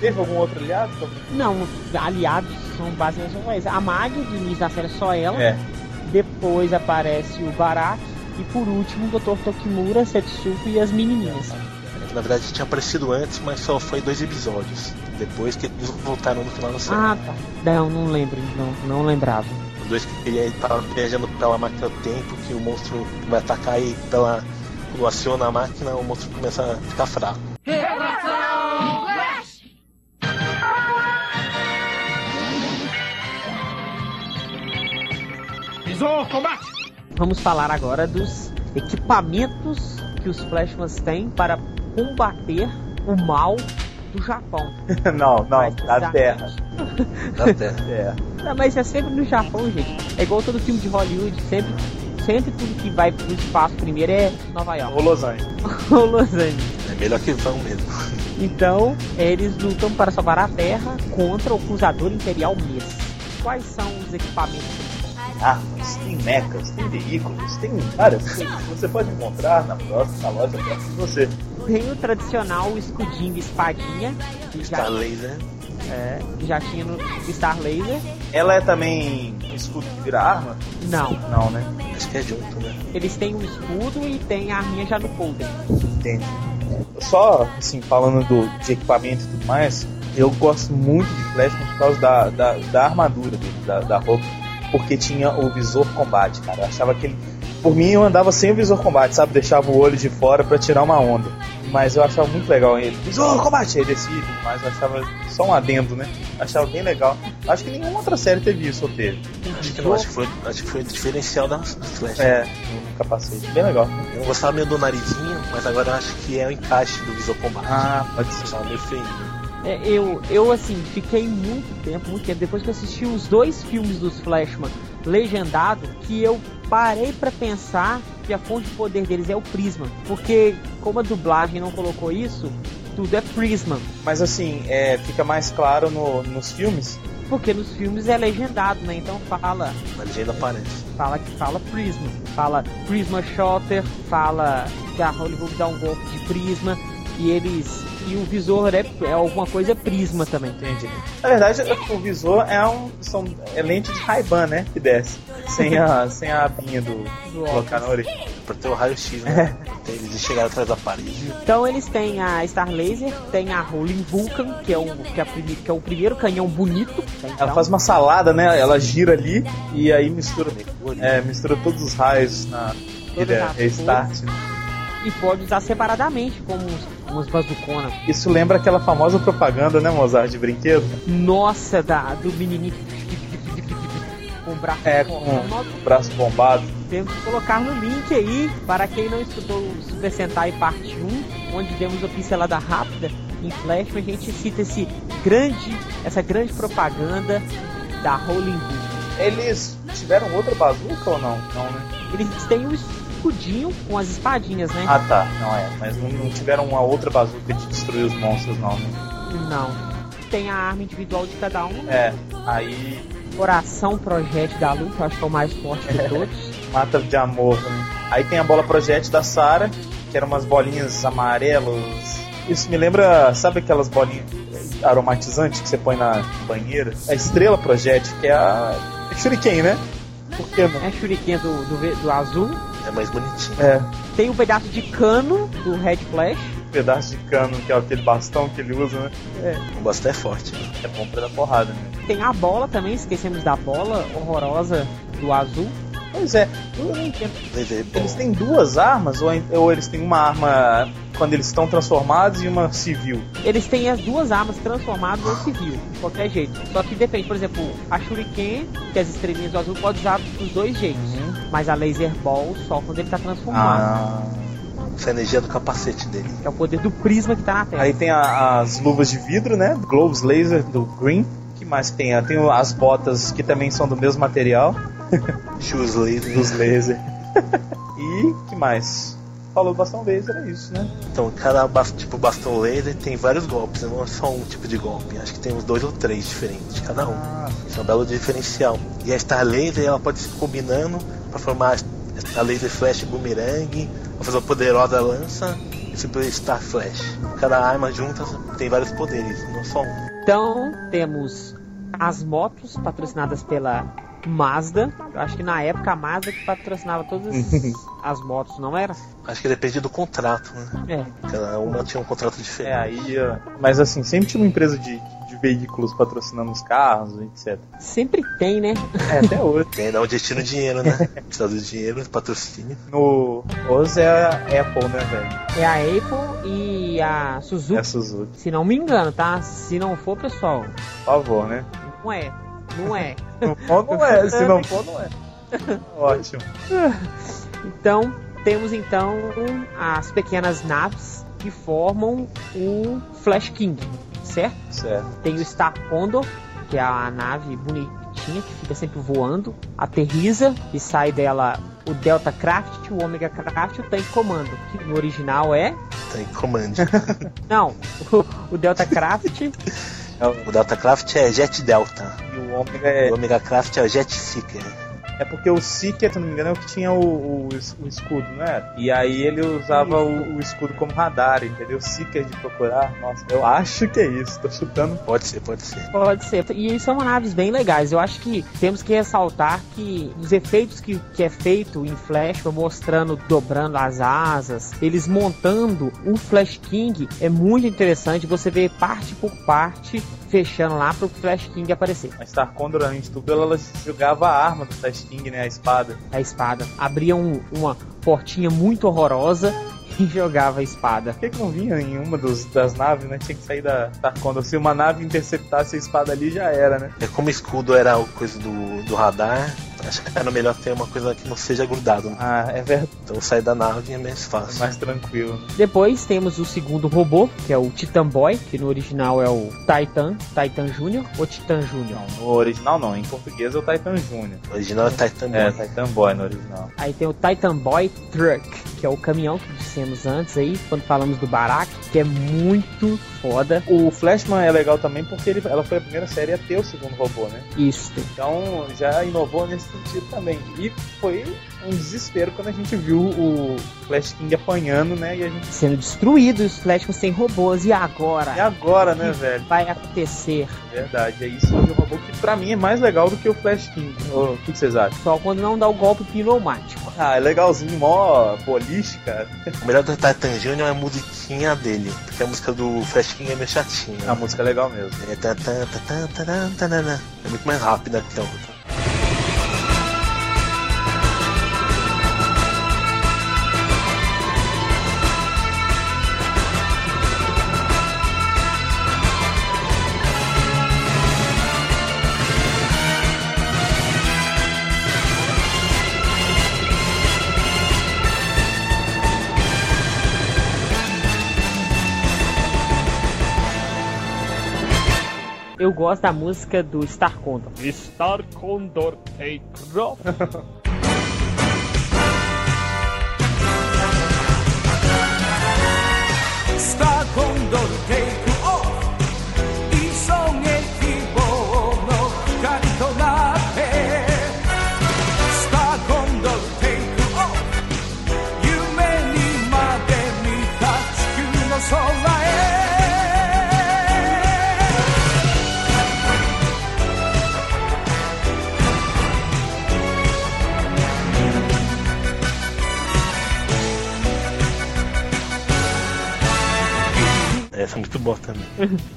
Teve algum outro aliado? Não, aliados são basicamente eles. A Mag, de início da série, é só ela. É. Depois aparece o Barak. E por último, o Dr. Tokimura, Setsuko e as menininhas. Na verdade tinha aparecido antes, mas só foi dois episódios. Depois que eles voltaram no final da série. Ah, tá. Não, não lembro, não, não lembrava. Os dois que ele tava viajando pela máquina do tempo, que o monstro vai atacar e pela. Quando aciona a máquina, o monstro começa a ficar fraco. Vamos falar agora dos equipamentos que os Flashmans têm para combater o mal do Japão. não, não, Mais da Terra. Da Terra. É. Não, mas é sempre no Japão, gente. É igual todo filme de Hollywood, sempre, sempre tudo que vai pro espaço primeiro é Nova York Ô, Los Angeles. ou Los Angeles. É melhor que vão mesmo. Então, eles lutam para salvar a Terra contra o cruzador imperial Mes. Quais são os equipamentos? Armas, tem mechas, tem veículos, tem várias coisas que você pode encontrar na próxima na loja próxima de você. Tem o tradicional escudinho e espadinha, que já, Star Laser. é, que já tinha no Star Laser. Ela é também um escudo que vira arma? Não, Não, né? Acho que é junto, né? eles têm o escudo e tem a arminha já no folder. Entendi. Só, assim, falando do, de equipamento e tudo mais, eu gosto muito de Flashman por causa da, da, da armadura dele, da, da roupa, porque tinha o visor combate, cara. Eu achava que ele. Por mim, eu andava sem o visor combate, sabe? Deixava o olho de fora pra tirar uma onda. Mas eu achava muito legal ele. Visor combate! Aí descia e tudo mais. Eu achava só um adendo, né? Eu achava bem legal. Acho que nenhuma outra série teve isso, ou teve. Acho que não, acho que foi, acho que foi o diferencial da, do Flash. É, no capacete. Bem legal. Eu gostava meio do narizinho, mas agora eu acho que é o encaixe do visor combate. Ah, pode Eu ser. achava meio feio. É, eu, eu, assim, fiquei muito tempo, muito tempo, depois que eu assisti os dois filmes dos Flashman legendado, que eu parei pra pensar que a fonte de poder deles é o Prisma. Porque, como a dublagem não colocou isso, tudo é Prisma. Mas assim, é, fica mais claro no- nos filmes. Porque nos filmes é legendado, né? Então fala, Na legenda aparece. fala que fala Prisma. Fala Prisma Shotter, fala que a Hollywood dá um golpe de Prisma. E eles. E o visor é, é alguma coisa Prisma também. Entendi. Na verdade, o visor é um são, é lente de Ray-Ban, né? Que desce. Sem a, sem a abinha do, Do colocar na orelha. Pra ter o raio-x, né? Tem eles chegaram atrás da parede. Então eles têm a Star Laser, tem a Rolling Vulcan, que é, um, que é, prime- que é o primeiro canhão bonito. então. Ela faz uma salada, né? Ela gira ali e aí mistura. É, mistura todos os raios na Todas ilha as Restart. né? E pode usar separadamente, como uns, umas bazuconas. Isso lembra aquela famosa propaganda, né, Mozart, de brinquedo? Nossa, da, do menininho com o braço É, com Nós o braço bombado. Temos que colocar no link aí, para quem não escutou o Super Sentai Parte 1, onde demos uma pincelada rápida em Flash, a gente cita esse grande, essa grande propaganda da Rolling Vulcan. Eles tiveram outra bazuca ou não? Não, né? Eles têm o escudinho com as espadinhas, né? Ah tá, não é. Mas não, não tiveram uma outra bazuca de destruir os monstros, não, né? Não. Tem a arma individual de cada um. É, aí Coração projétil da luta, acho que é o mais forte de todos. mata de amor, né? Aí tem a bola projétil da Sarah, que eram umas bolinhas amarelas. Isso me lembra, sabe aquelas bolinhas aromatizantes que você põe na banheira? A estrela projétil, que é a é Shuriken, né? Por que não? É shuriken do, do, do azul. É mais bonitinho. É, Tem um pedaço de cano do Red Flash. pedaço de cano, que é aquele bastão que ele usa, né? O bastão é forte. É bom pra dar porrada, né? Tem a bola também, esquecemos da bola horrorosa do azul. Pois é, eu não entendo. Laser bom. Eles têm duas armas ou, ou eles têm uma arma quando eles estão transformados e uma civil? Eles têm as duas armas transformadas ou civil, de qualquer jeito. Só que depende, por exemplo, a Shuriken, que é as estrelinhas do azul, pode usar dos dois jeitos. Mas a Laser Ball só quando ele tá transformado. Ah. Essa energia do capacete dele. Que é o poder do prisma que tá na Terra. Aí tem a- as luvas de vidro, né? Gloves laser do Green. O que mais tem? Ah, Tem as botas que também são do mesmo material, Shoes laser. dos laser. e que mais? Falou do bastão laser, é isso, né? Então, cada tipo bastão laser tem vários golpes, não é só um tipo de golpe. Acho que tem uns dois ou três diferentes cada um. Ah, Isso é um belo diferencial. E a Star Laser ela pode se combinando para formar a Laser Flash Boomerang, pra fazer uma poderosa lança e Super Star Flash. Cada arma junta tem vários poderes, não só um. Então, temos as motos patrocinadas pela Mazda. Eu acho que na época a Mazda que patrocinava todas as motos, não era? Acho que depende do contrato, né? É. Cada uma tinha um contrato é diferente. aí. ó. Mas assim, sempre tinha uma empresa de, de veículos patrocinando os carros, etc. Sempre tem, né? É, até hoje. Tem da onde destina o dinheiro, né? Precisa do dinheiro, patrocínio. No hoje é a Apple, né, velho? É a Apple e a Suzuki. É a Suzuki. Se não me engano, tá? Se não for, pessoal, Por favor, né? não é. Não é. Se não for, não é. Se não for, não é. Ótimo. Então, temos então as pequenas naves que formam o Flash King, certo? Certo. Tem o Star Condor, que é a nave bonitinha que fica sempre voando, aterriza e sai dela o Delta Craft, o Omega Craft e o Tank Comando, que no original é. Tem command. Não, o, o Delta Craft o Delta Craft é Jet Delta. E o Omega é, O Omega Craft é o Jet Seeker. É porque o Seeker, se não me engano, é o que tinha o, o, o escudo, não era? E aí ele usava o, o escudo como radar, entendeu? Seeker de procurar. Nossa, eu acho que é isso. Tô chutando. Pode ser, pode ser. Pode ser. E são naves bem legais. Eu acho que temos que ressaltar que os efeitos que, que é feito em Flash, mostrando, dobrando as asas, eles montando o Flash King é muito interessante. Você vê parte por parte fechando lá pro Flash King aparecer. A Star Condor, além de tudo, ela jogava a arma do Flash King, né? A espada. A espada. Abria um- uma portinha muito horrorosa e jogava a espada. Por que, que não vinha em uma dos, das naves, né? Tinha que sair da Star Condor. Se uma nave interceptasse a espada ali, já era, né? É como escudo era o coisa do, do radar, acho que era melhor ter uma coisa que não seja grudado. né? Ah, é verdade. Então sair da nave é mais fácil. Mais tranquilo. Depois temos o segundo robô, que é o Titan Boy, que no original é o Titan, Titan Júnior ou Titan Júnior. No original não, em português é o Titan Júnior. O original é Titan É, Boy. Titan Boy no original. Aí tem o Titan Boy Truck, que é o caminhão que dissemos antes aí, quando falamos do Barak, que é muito foda. O Flashman é legal também porque ele, ela foi a primeira série a ter o segundo robô, né? Isso. Então já inovou nesse sentido também. E foi um desespero quando a gente viu o Flash King apanhando, né? E a gente. Sendo destruído, os Flashmans sem robôs. E agora? E agora, né, velho? Vai acontecer. Verdade, aí surge um robô que pra mim é mais legal do que o Flash King. Ô, O que vocês acham? Só quando não dá o golpe pneumático. Ah, é legalzinho, mó cara. O melhor do Titan Junior é a musiquinha dele, porque a música do Flash King é meio chatinha. A música é legal mesmo. É, é muito mais rápida que a outra. Gosto da música do Star Condor. Star Condor Take Off. Star Condor Take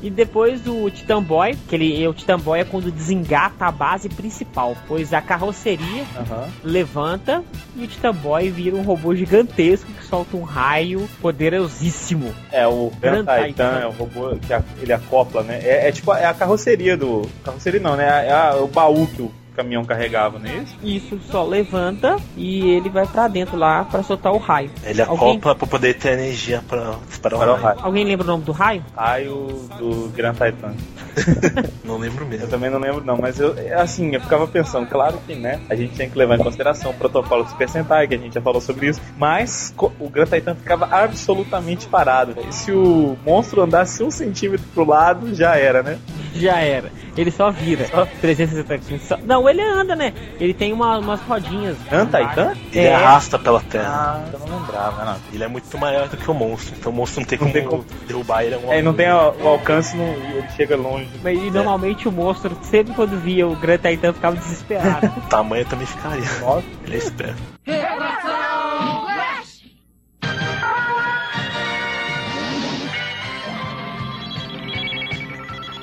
E depois o Titan Boy, que ele, o Titan Boy é quando desengata a base principal, pois a carroceria Aham. levanta e o Titan Boy vira um robô gigantesco que solta um raio poderosíssimo. É, o Grand Titan Titan. é o robô que a- ele acopla, né? É, é tipo, é a carroceria do... Carroceria não, né? É a- o baú que o caminhão carregava, não é isso? Isso só levanta e ele vai pra dentro lá pra soltar o raio. Ele Alguém- acopla pra poder ter energia pra disparar Para o o raio. raio. Alguém lembra o nome do raio? Raio do Grand Titan. Não lembro Eu mesmo. também não lembro não, mas eu, assim, eu ficava pensando, claro que, né, a gente tem que levar em consideração o protocolo do Super Sentai, que a gente já falou sobre isso, mas o Grand Titan ficava absolutamente parado. E se o monstro andasse um centímetro pro lado, já era, né? Já era. Ele só vira. 360 graus. Só- Não, ele anda, né? Ele tem uma- umas rodinhas. Grand Titan? Ele É. arrasta pela terra. Ah, eu não lembrava, não. Ele é muito maior do que o monstro. Então o monstro não tem Não como, tem como- derrubar ele. É, É, não tem o, o alcance, não, ele chega longe. E normalmente o monstro, sempre quando via o Grand Titan, ficava desesperado. O tamanho também ficaria. Nossa. Ele é esperto.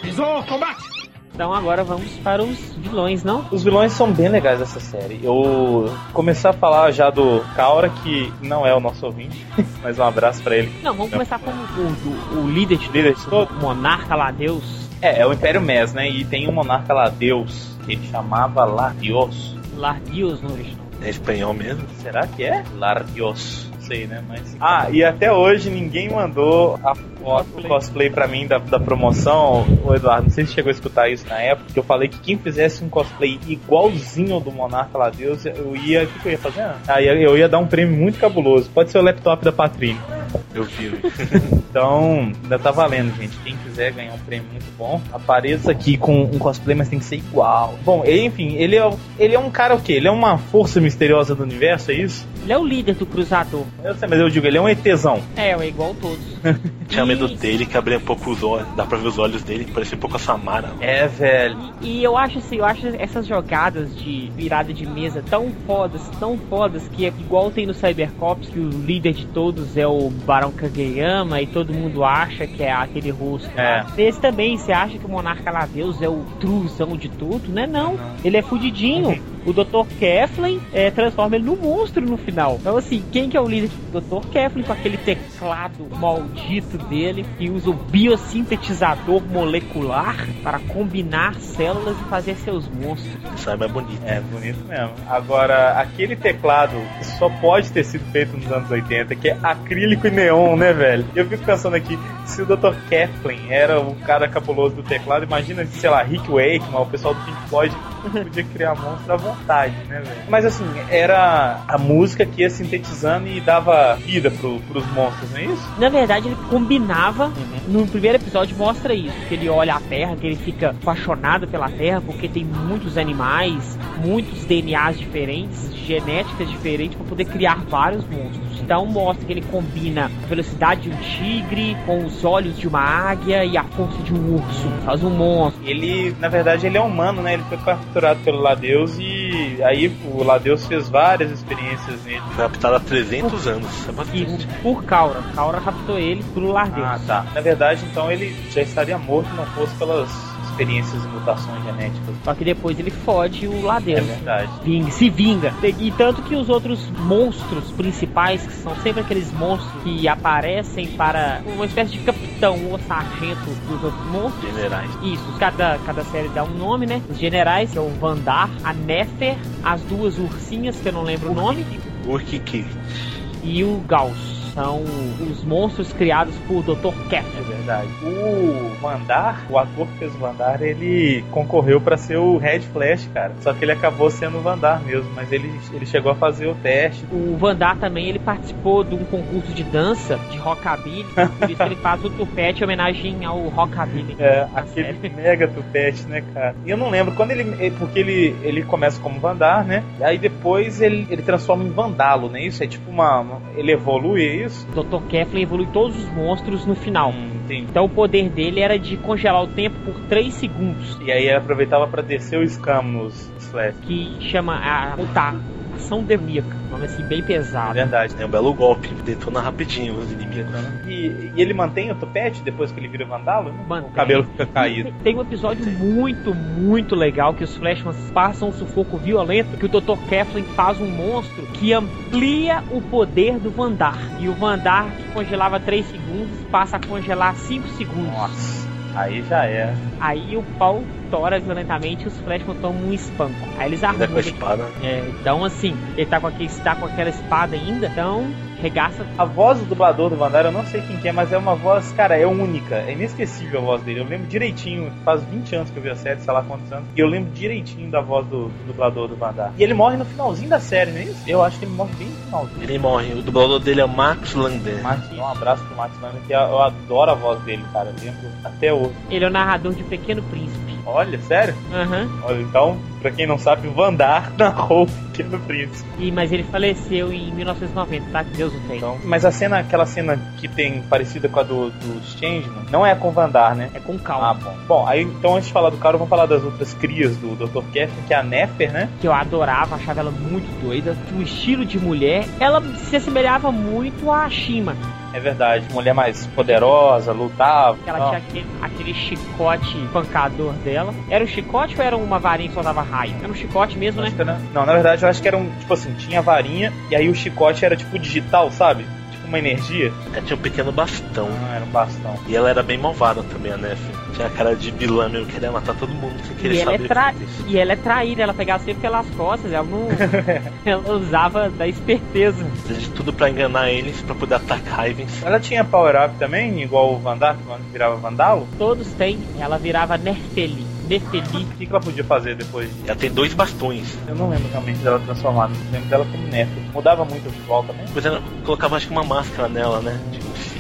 Bison, combate! Então agora vamos para os vilões, não? Os vilões são bem legais dessa série. Eu começar a falar já do Kaora, que não é o nosso ouvinte, mas um abraço pra ele. Não, vamos começar com o, do- o líder de Líder de todos, todos. o monarca lá, Deus. É, é o Império Mes, né? E tem um monarca lá, Deus, que ele chamava Lardios. Lardios no original. É espanhol mesmo. Será que é? Lardios. Sei, né? Mas... Ah, e até hoje ninguém mandou a foto do cosplay pra mim da, da promoção. O Eduardo, não sei se chegou a escutar isso na época, que eu falei que quem fizesse um cosplay igualzinho ao do Monarca lá Deus, eu ia. O que, que eu ia fazer? Ah, eu ia dar um prêmio muito cabuloso. Pode ser o laptop da Patrícia. Eu vi. Então, ainda tá valendo, gente. Quem quiser ganhar um prêmio muito bom, apareça aqui com um cosplay, mas tem que ser igual. Bom, e- enfim, ele é, o- ele é um cara o quê? Ele é uma força misteriosa do universo, é isso? Ele é o líder do cruzador. Eu sei, mas eu digo, ele é um ETzão. É, é igual todos. Tinha medo dele, que abria um pouco os olhos. Dá pra ver os olhos dele, parecia um pouco a Samara. É, velho. E eu acho assim, eu acho essas jogadas de virada de mesa tão fodas, tão fodas, que é igual tem no Cybercops, que o líder de todos é o Barão Kageyama e todo mundo acha que é aquele rosto. É. Esse também, você acha que o Monarca lá Deus é o truzão de tudo, né? Não. Ele é fudidinho. O Dr. Keflin é, transforma ele num monstro no final. Então, assim, quem que é o líder do Dr. Keflin com aquele teclado maldito dele que usa o biosintetizador molecular para combinar células e fazer seus monstros? Isso é mais bonito. É, bonito mesmo. Agora, aquele teclado só pode ter sido feito nos anos 80, que é acrílico e neon, né, velho? Eu fico pensando aqui, se o Dr. Kaplan era o cara cabuloso do teclado, imagina, sei lá, Rick Wakeman, o pessoal do Pink Floyd podia criar monstros à vontade, né, velho? Mas assim, era a música que ia sintetizando e dava vida pro, pros monstros, não é isso? Na verdade, ele combinava. No primeiro episódio mostra isso, que ele olha a Terra, que ele fica apaixonado pela Terra, porque tem muitos animais, muitos DNAs diferentes, genéticas diferentes, para poder criar vários monstros. Então mostra que ele combina a velocidade de um tigre com os olhos de uma águia e a força de um urso. Faz um monstro. Ele, na verdade, ele é humano, né? Ele foi capturado pelo Ladeus e aí o Ladeus fez várias experiências nele. Raptado há 300 anos. Isso é bastante. por Caura. Caura raptou ele pro lar Deus. Ah, tá. Na verdade, então ele já estaria morto se não fosse pelas experiências e mutações genéticas. Só que depois ele fode o lá É verdade. Vinga, se vinga. E tanto que os outros monstros principais, que são sempre aqueles monstros que aparecem para uma espécie de capitão ou sargento dos outros monstros. Generais. Isso, cada, cada série dá um nome, né? Os generais, que é o Vandar, a Nefer, as duas ursinhas, que eu não lembro o nome, Urkiki. e o Gauss. São os monstros criados por Dr. É Kefir. verdade. O Vandar, o ator que fez o Vandar, ele concorreu pra ser o Red Flash, cara. Só que ele acabou sendo o Vandar mesmo, mas ele, ele chegou a fazer o teste. O Vandar também ele participou de um concurso de dança de rockabilly, por isso ele faz o tupete em homenagem ao rockabilly. É, Na aquele série. mega tupete, né, cara? E eu não lembro quando ele. ele- Porque ele, ele começa como Vandar, né? E aí depois ele, ele transforma em Vandalo, né? Isso é tipo uma. uma- ele evolui, é isso? Dr. Keflin evolui todos os monstros no final. Hum. Então o poder dele era de congelar o tempo por 3 segundos. E aí ele aproveitava pra descer o escamo nos Flash. Que chama a mutar. Ação Demoníaca. Nome assim, bem pesado. Verdade. É um belo golpe, detona rapidinho os inimigos. E, e ele mantém o topete depois que ele vira vandalo? né? Mantém. O cabelo fica caído. Tem um episódio muito, muito legal que os Flashmans passam um sufoco violento, que o Dr. Keflin faz um monstro que amplia o poder do Vandar. E o Vandar, que congelava 3 segundos, passa a congelar 5 segundos. Nossa, aí já é. Aí o pau tora violentamente e os Flashmans tomam um espanco. Aí eles arrumam. com a espada. É, então assim, ele tá com, aquele, está com aquela espada ainda, então regaça A voz do dublador do Vandar, eu não sei quem que é, mas é uma voz, cara, é única. É inesquecível a voz dele. Eu lembro direitinho, faz 20 anos que eu vi a série, sei lá quantos anos, e eu lembro direitinho da voz do, do dublador do Vandar. E ele morre no finalzinho da série, não é isso? Eu acho que ele morre bem no finalzinho. Ele morre. O dublador dele é o Max Lander. Max, um abraço pro Max Lander, que eu eu adoro a voz dele, cara. Eu lembro até hoje. Ele é o narrador de Pequeno Príncipe. Olha, sério? Aham. Olha, então, pra quem não sabe, o Vandar narrou o Pequeno Príncipe. E, mas ele faleceu em 1990, tá? Que Deus o tenha. Então, mas a cena, aquela cena que tem parecida com a do, do Changeman, não é com Vandar, né? É com Ah, calma. bom. Bom, aí então antes de falar do cara, vamos falar das outras crias do Dr. Keflin, que é a Nefer, né? Que eu adorava, achava ela muito doida. O estilo de mulher, ela se assemelhava muito a Shima. É verdade, mulher mais poderosa, lutava. Ela Não, tinha aquele, aquele chicote pancador dela. Era um chicote ou era uma varinha que soltava raio? Era um chicote mesmo, né? era- não, na verdade eu acho que era um, tipo assim, tinha varinha e aí o chicote era tipo digital, sabe? Uma energia. Ela tinha um pequeno bastão. Ah, era um bastão. E ela era bem malvada também, a Nef. Tinha a cara de vilã mesmo, queria matar todo mundo sem querer E ela, é saber. tra... e ela é traída, ela pegava sempre pelas costas, ela não. ela usava da esperteza. De tudo pra enganar eles, pra poder atacar Ivens. Ela tinha power-up também, igual o Vandar, que virava Vandalo? Todos têm, ela virava Nerfeli. Nefeli. O que, ela podia fazer depois? Ela tem dois bastões. Eu não lembro realmente dela transformada, eu lembro dela como Nefer. Mudava muito o visual também. Depois ela colocava acho que uma máscara nela, né?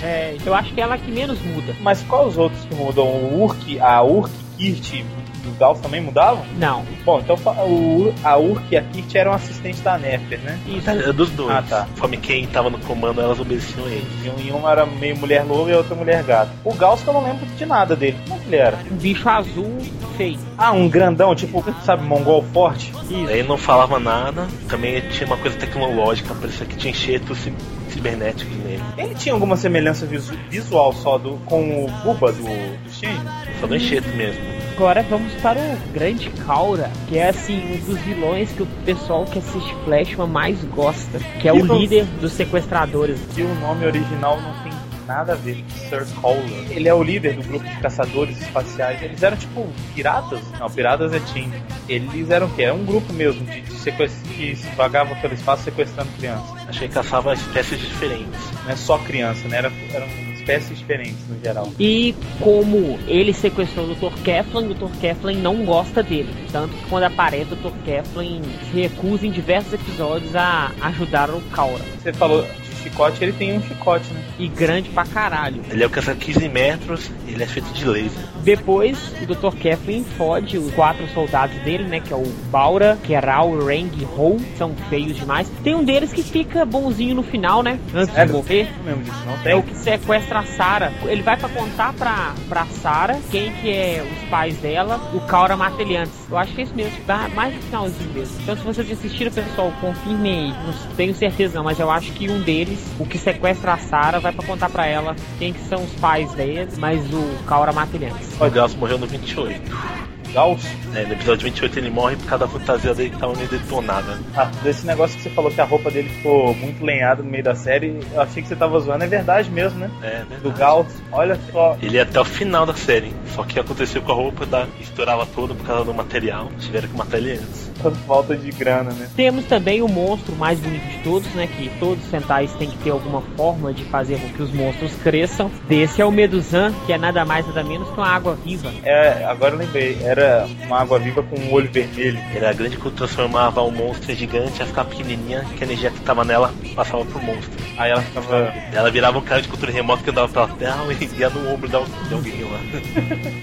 É, eu acho que ela que menos muda. Mas quais os outros que mudam? O Urk, a Urk, Kirt o Gauss também mudavam? Não, Bom, então o, a Urk e a Kirt eram assistentes da Nefer, né? isso. é dos dois. Ah, tá. Conforme quem tava no comando, elas obedeciam ele. E um- E uma era meio mulher lobo e a outra mulher gato. O Gauss que eu não lembro de nada dele. Como é que ele era? Um bicho azul feio. Ah, um grandão, tipo, sabe, mongol forte? Isso. Aí não falava nada, também tinha uma coisa tecnológica, parecia que tinha enxertos ci- cibernéticos nele. Ele tinha alguma semelhança visu- visual só do, com o Buba do, do Shinji? Só do enxerto mesmo. Agora vamos para o Grande Kaura, que é assim, um dos vilões que o pessoal que assiste Flashman mais gosta. Que é o Vilão. líder dos sequestradores. Que o nome original não tem nada a ver. Sir Cowler. Ele é o líder do grupo de caçadores espaciais. Eles eram tipo piratas? Não, piratas é Team. Eles eram o quê? Era um grupo mesmo de, de sequest... que se vagava pelo espaço sequestrando crianças. Achei que caçava espécies diferentes. Não é só criança, né? Era, eram espécies diferentes no geral. E como ele sequestrou o Dr. Keflin, o Dr. Keflin não gosta dele. Tanto que quando aparece o Dr. Keflin se recusa em diversos episódios a ajudar o Kaura. Você falou chicote, ele tem um chicote, né? E grande pra caralho. Ele alcança 15 metros e ele é feito de laser. Depois, o Dr. Keflin fode os quatro soldados dele, né? Que é o Baura, Keral, Rang e Hou. São feios demais. Tem um deles que fica bonzinho no final, né? Antes É, de morrer. Lembro disso, não É tem. o que sequestra a Sarah. Ele vai pra contar pra, pra Sarah quem que é os pais dela. O Kaura mata ele antes. Eu acho que é isso mesmo. Dá mais no finalzinho mesmo. Então se vocês assistiram, pessoal, confirme aí. Não tenho certeza não, mas eu acho que um deles, o que sequestra a Sarah, vai pra contar pra ela quem que são os pais deles. Mas o Kaura mata ele antes. O Gauss morreu no 28. Gauss? É, no episódio 28 ele morre por causa da fantasia dele que tava meio detonada. Ah, desse negócio que você falou que a roupa dele ficou muito lenhada no meio da série, eu achei que você tava zoando, é verdade mesmo, né? É, Do verdade. Gauss, olha só. Ele ia até o final da série. Só que aconteceu com a roupa, da, estourava toda por causa do material. Tiveram que matar ele antes. Quanto falta de grana, né? Temos também o monstro mais bonito de todos, né? Que todos os Sentais têm que ter alguma forma de fazer com que os monstros cresçam. Desse é o Meduzan, que é nada mais nada menos que uma água viva. É, agora eu lembrei, era uma água viva com um olho vermelho. Era a grande que transformava o monstro em gigante, ia ficar pequenininha, que a energia que tava nela passava pro monstro. Aí ela ficava. Ela virava um cara de controle remoto que andava pela terra e ia no ombro de de alguém lá.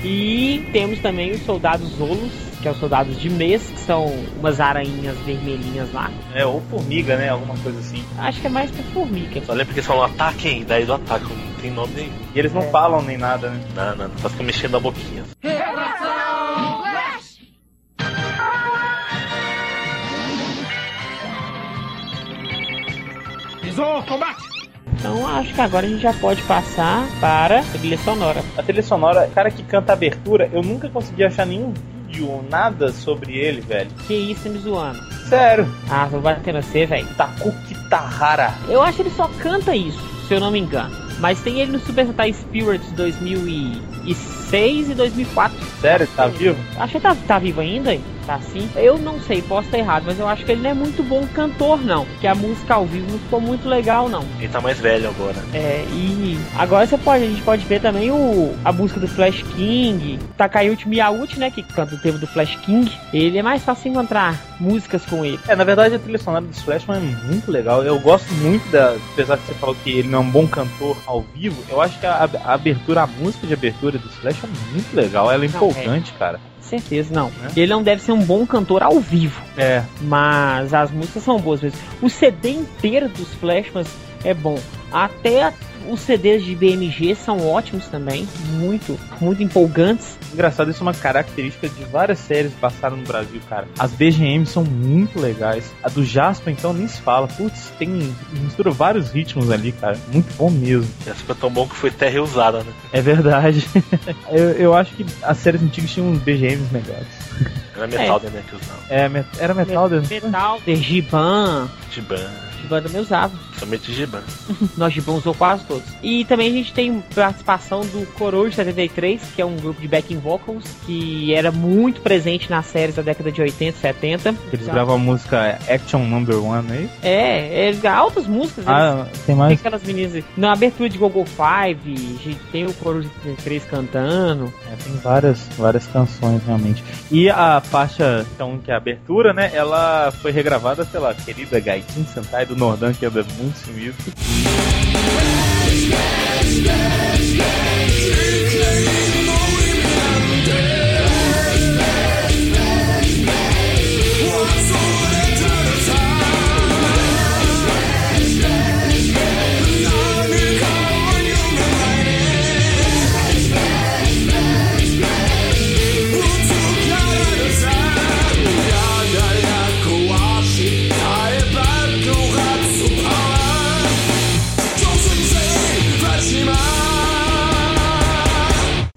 E temos também os soldados Zolos, que é os soldados de mês, que são umas aranhinhas vermelhinhas lá. É, ou formiga, né? Alguma coisa assim. Acho que é mais pra formiga. Só lembra que eles falam ataquem, daí do ataque, não tem nome nenhum. E eles não falam nem nada, né? Não, não, só fica mexendo a boquinha. Combate! Então acho que agora a gente já pode passar para a trilha sonora. A trilha sonora, o cara que canta a abertura, eu nunca consegui achar nenhum vídeo nada sobre ele, velho. Que isso, me zoando. Sério. Ah, vou bater você, velho. Taku Kitahara. Eu acho que ele só canta isso, se eu não me engano. Mas tem ele no Super Sentai Spirits 2006 e 2004. Sério, tá vivo? Acho que tá, tá vivo ainda, tá assim. Eu não sei, posso estar errado, mas eu acho que ele não é muito bom cantor, não. Que a música ao vivo não ficou muito legal, não. Ele tá mais velho agora. É, e agora você pode, a gente pode ver também o, a música do Flash King, Takayuchi Miyauchi, né, que canta o tema do Flash King. Ele é mais fácil encontrar músicas com ele. É, na verdade a trilha sonora do Flashman é muito legal. Eu gosto muito da. Apesar de você falou que ele não é um bom cantor ao vivo, eu acho que a, a abertura, a música de abertura do Flash é muito legal. Ela é Não, empolgante, cara. Certeza, não. Né? Ele não deve ser um bom cantor ao vivo, É. mas as músicas são boas mesmo. O CD inteiro dos Flashmans é bom. Até a- os CDs de BMG são ótimos também, muito, muito empolgantes. Engraçado, isso é uma característica de várias séries que passaram no Brasil, cara. As BGMs são muito legais. A do Jasper, então, nem se fala. Putz, tem. mistura vários ritmos ali, cara. Muito bom mesmo. Essa foi tão bom que foi até reusada, né? É verdade. eu, eu acho que as séries antigas tinham uns BGMs melhores. Era metal, né, que usava. É, era metal né? Metal, de Giban. Giban. Giban também usava. Somente Giban. Nós Giban usou quase todos. E também a gente tem participação do Coruja 73, que é um grupo de backing vocals que era muito presente nas séries da década de 80 70. Eles gravam a música Action Number One aí. É, é altas músicas. eles- Ah, tem Tem mais. aquelas meninas. Na abertura de Google Five, a gente tem o Coruja 73 cantando. É, tem várias, várias canções realmente. E a faixa, então, que é a abertura, né? Ela foi regravada pela querida Gaitin Sentai do Nordan, que anda muito sumido.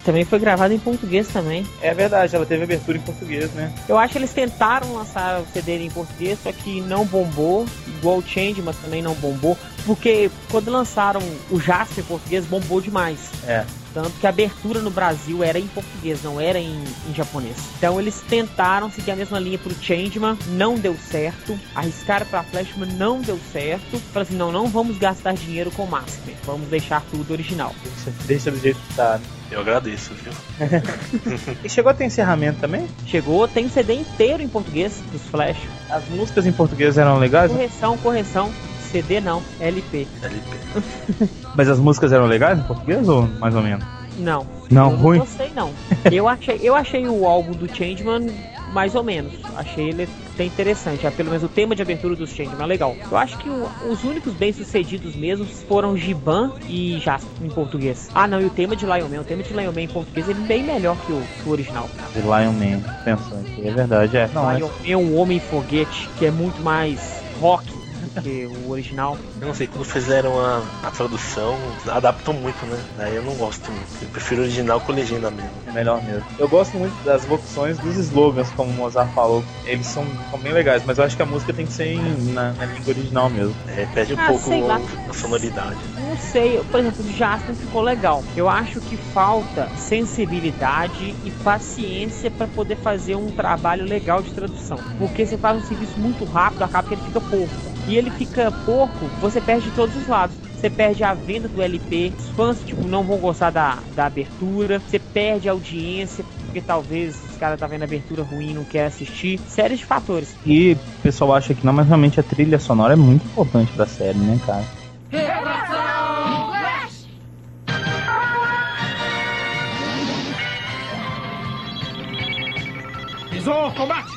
Também foi gravado em português também. É verdade, ela teve abertura em português, né? Eu acho que eles tentaram lançar o CD em português, só que não bombou. Igual o Change, mas também não bombou. Porque quando lançaram o Jasper em português, bombou demais. É. Tanto que a abertura no Brasil era em português, não era em, em japonês. Então eles tentaram seguir a mesma linha pro Changeman, não deu certo. Arriscaram pra Flashman, não deu certo. Falaram assim, não, não vamos gastar dinheiro com Master. Vamos deixar tudo original. Deixa, deixa do jeito que tá. né? Eu agradeço, viu? E chegou a ter encerramento também? Chegou, tem CD inteiro em português dos Flash. As músicas em português eram legais, Correção, correção. CD não, LP. LP. mas as músicas eram legais em português ou mais ou menos? Não. Não, eu ruim? Não gostei não. eu achei, eu achei o álbum do Changeman mais ou menos. Achei ele até interessante. É, pelo menos o tema de abertura dos Changeman é legal. Eu acho que o- os únicos bem sucedidos mesmo foram Giban e Jasper em português. Ah não, e o tema de Lion Man. O tema de Lion Man em português é bem melhor que o, que o original. De Lion Man, pensando. É verdade, é. Não, é. Lion Man é um homem foguete que é muito mais rock que o original. Eu não sei, quando fizeram a, a tradução, adaptam muito, né? Daí eu não gosto muito. Eu prefiro o original com legenda mesmo. É melhor mesmo. Eu gosto muito das vocações dos slogans, como o Mozart falou. Eles são, são bem legais, mas eu acho que a música tem que ser em- na, na língua original mesmo. É, perde um Ah, pouco sei lá. a sonoridade. Não sei, por exemplo, o Jasper ficou legal. Eu acho que falta sensibilidade e paciência para poder fazer um trabalho legal de tradução. Porque você faz um serviço muito rápido, acaba que ele fica pouco. E ele fica pouco, você perde de todos os lados. Você perde a venda do LP, os fãs tipo, não vão gostar da, da abertura, você perde a audiência, porque talvez os caras tá vendo a abertura ruim e não quer assistir. Séries de fatores. E o pessoal acha que não, mas realmente a trilha sonora é muito importante pra série, né, cara? Visor, combate!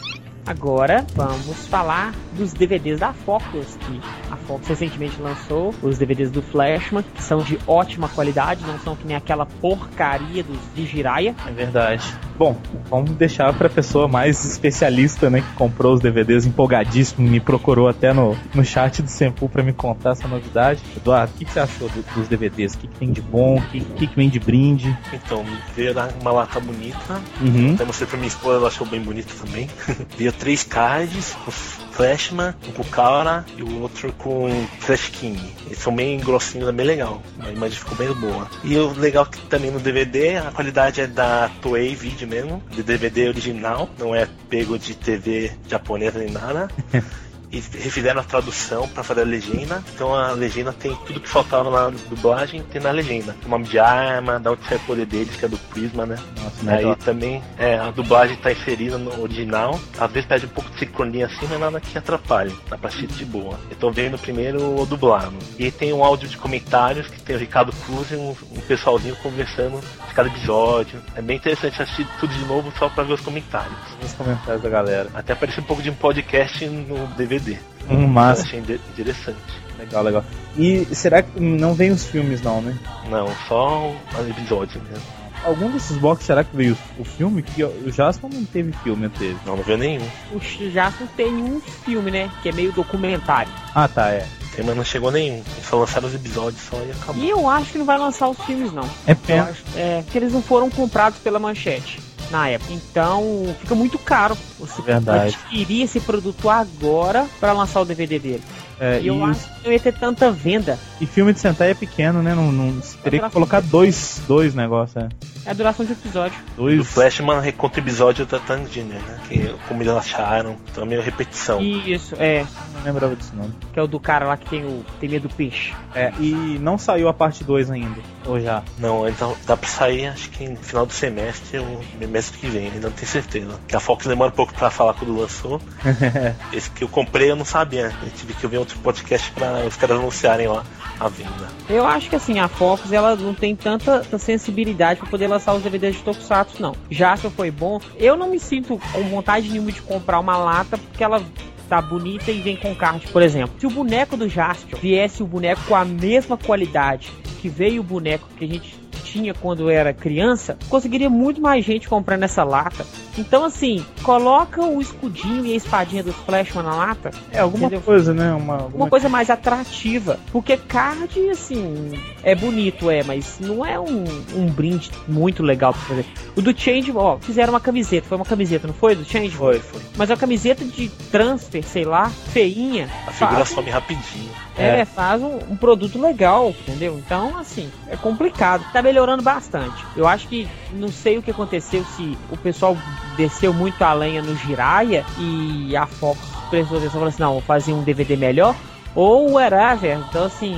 Agora vamos falar dos DVDs da Focus, que a Fox recentemente lançou, os DVDs do Flashman, que são de ótima qualidade, não são que nem aquela porcaria dos de Jiraya. É verdade. Bom, vamos deixar pra pessoa mais especialista, né, que comprou os DVDs empolgadíssimo, me procurou até no, no chat do Sempu pra me contar essa novidade. Eduardo, o que, que você achou do- dos DVDs? O que, que tem de bom? O que, que, que vem de brinde? Então, veio uma lata bonita. Uhum. Até mostrei pra minha esposa, ela achou bem bonito também. veio três cards, o Flashman, um com Kaora e o outro com Flash King. Eles são bem grossinhos, é bem legal. A imagem ficou bem boa. E o legal que também no DVD, a qualidade é da Toei Video mesmo, de DVD original, não é pego de TV japonesa nem nada. E refizeram a tradução para fazer a legenda. Então a legenda tem tudo que faltava na dublagem, tem na legenda. O nome de arma, da onde sai o poder deles, que é do Prisma, né? Nossa, Aí também é, a dublagem tá inserida no original. Às vezes perde um pouco de sincronia assim, mas nada que atrapalhe. Dá pra assistir de boa. Eu tô vendo primeiro o dublado. E tem um áudio de comentários que tem o Ricardo Cruz e um, um pessoalzinho conversando de cada episódio. É bem interessante assistir tudo de novo só pra ver os comentários. Nos comentários da galera. Até parece um pouco de um podcast no DVD. Um Eu massa. achei inte- interessante. Legal, legal. E será que não vem os filmes, não, né? Não, só o episódio mesmo. Algum desses boxes será que veio o filme? Que o Jasper não teve filme, não teve. Não, não veio nenhum. O Jasper tem um filme, né? Que é meio documentário. Ah, tá, é. Tem, mas não chegou nenhum. Eles só lançaram os episódios só e acabou. E eu acho que não vai lançar os filmes, não. É pena. é, que eles não foram comprados pela manchete na época. Então fica muito caro você Verdade. adquirir esse produto agora para lançar o DVD dele. É, E eu acho que não ia ter tanta venda. E filme de Sentai é pequeno, né? Não, não- teria que colocar dois, dois negócios, é. É a duração de episódio. O Dois. Flashman reconta o episódio da Tangina, né? Que, como eles acharam, então é meio repetição. Isso, é. Não lembrava disso, não. Que é o do cara lá que tem o tem medo do peixe. É, e não saiu a parte 2 ainda. Ou já? Não, então dá pra sair acho que no final do semestre ou semestre que vem, ainda não tenho certeza. Que a Fox demora um pouco pra falar quando lançou. Esse que eu comprei eu não sabia. Eu tive que ouvir outro podcast pra os caras anunciarem lá a venda. Eu acho que assim, a Fox ela não tem tanta, sensibilidade para poder lançar os DVDs de Tokusatsu, não. Jasper foi bom. Eu não me sinto com vontade nenhuma de comprar uma lata porque ela tá bonita e vem com card, por exemplo. Se o boneco do Jasper viesse o boneco com a mesma qualidade que veio o boneco que a gente tinha quando era criança, conseguiria muito mais gente comprando essa lata. Então assim, coloca o escudinho e a espadinha dos Flashman na lata, É, alguma Entendeu? coisa, né? Uma, uma alguma... coisa mais atrativa. Porque card, assim, é bonito, é, mas não é um, um brinde muito legal pra fazer. O do Change, ó, fizeram uma camiseta, foi uma camiseta, não foi? Do Change? Foi, foi. Mas é uma camiseta de transfer, sei lá, feinha. A figura Faz, some rapidinho. É, É. faz um, um produto legal, entendeu? Então, assim, é complicado. Tá melhorando bastante. Eu acho que, não sei o que aconteceu, se o pessoal desceu muito a lenha no Jiraya e a Fox prestou atenção e falou assim, não, vou fazer um DVD melhor. Ou whatever. Então, assim,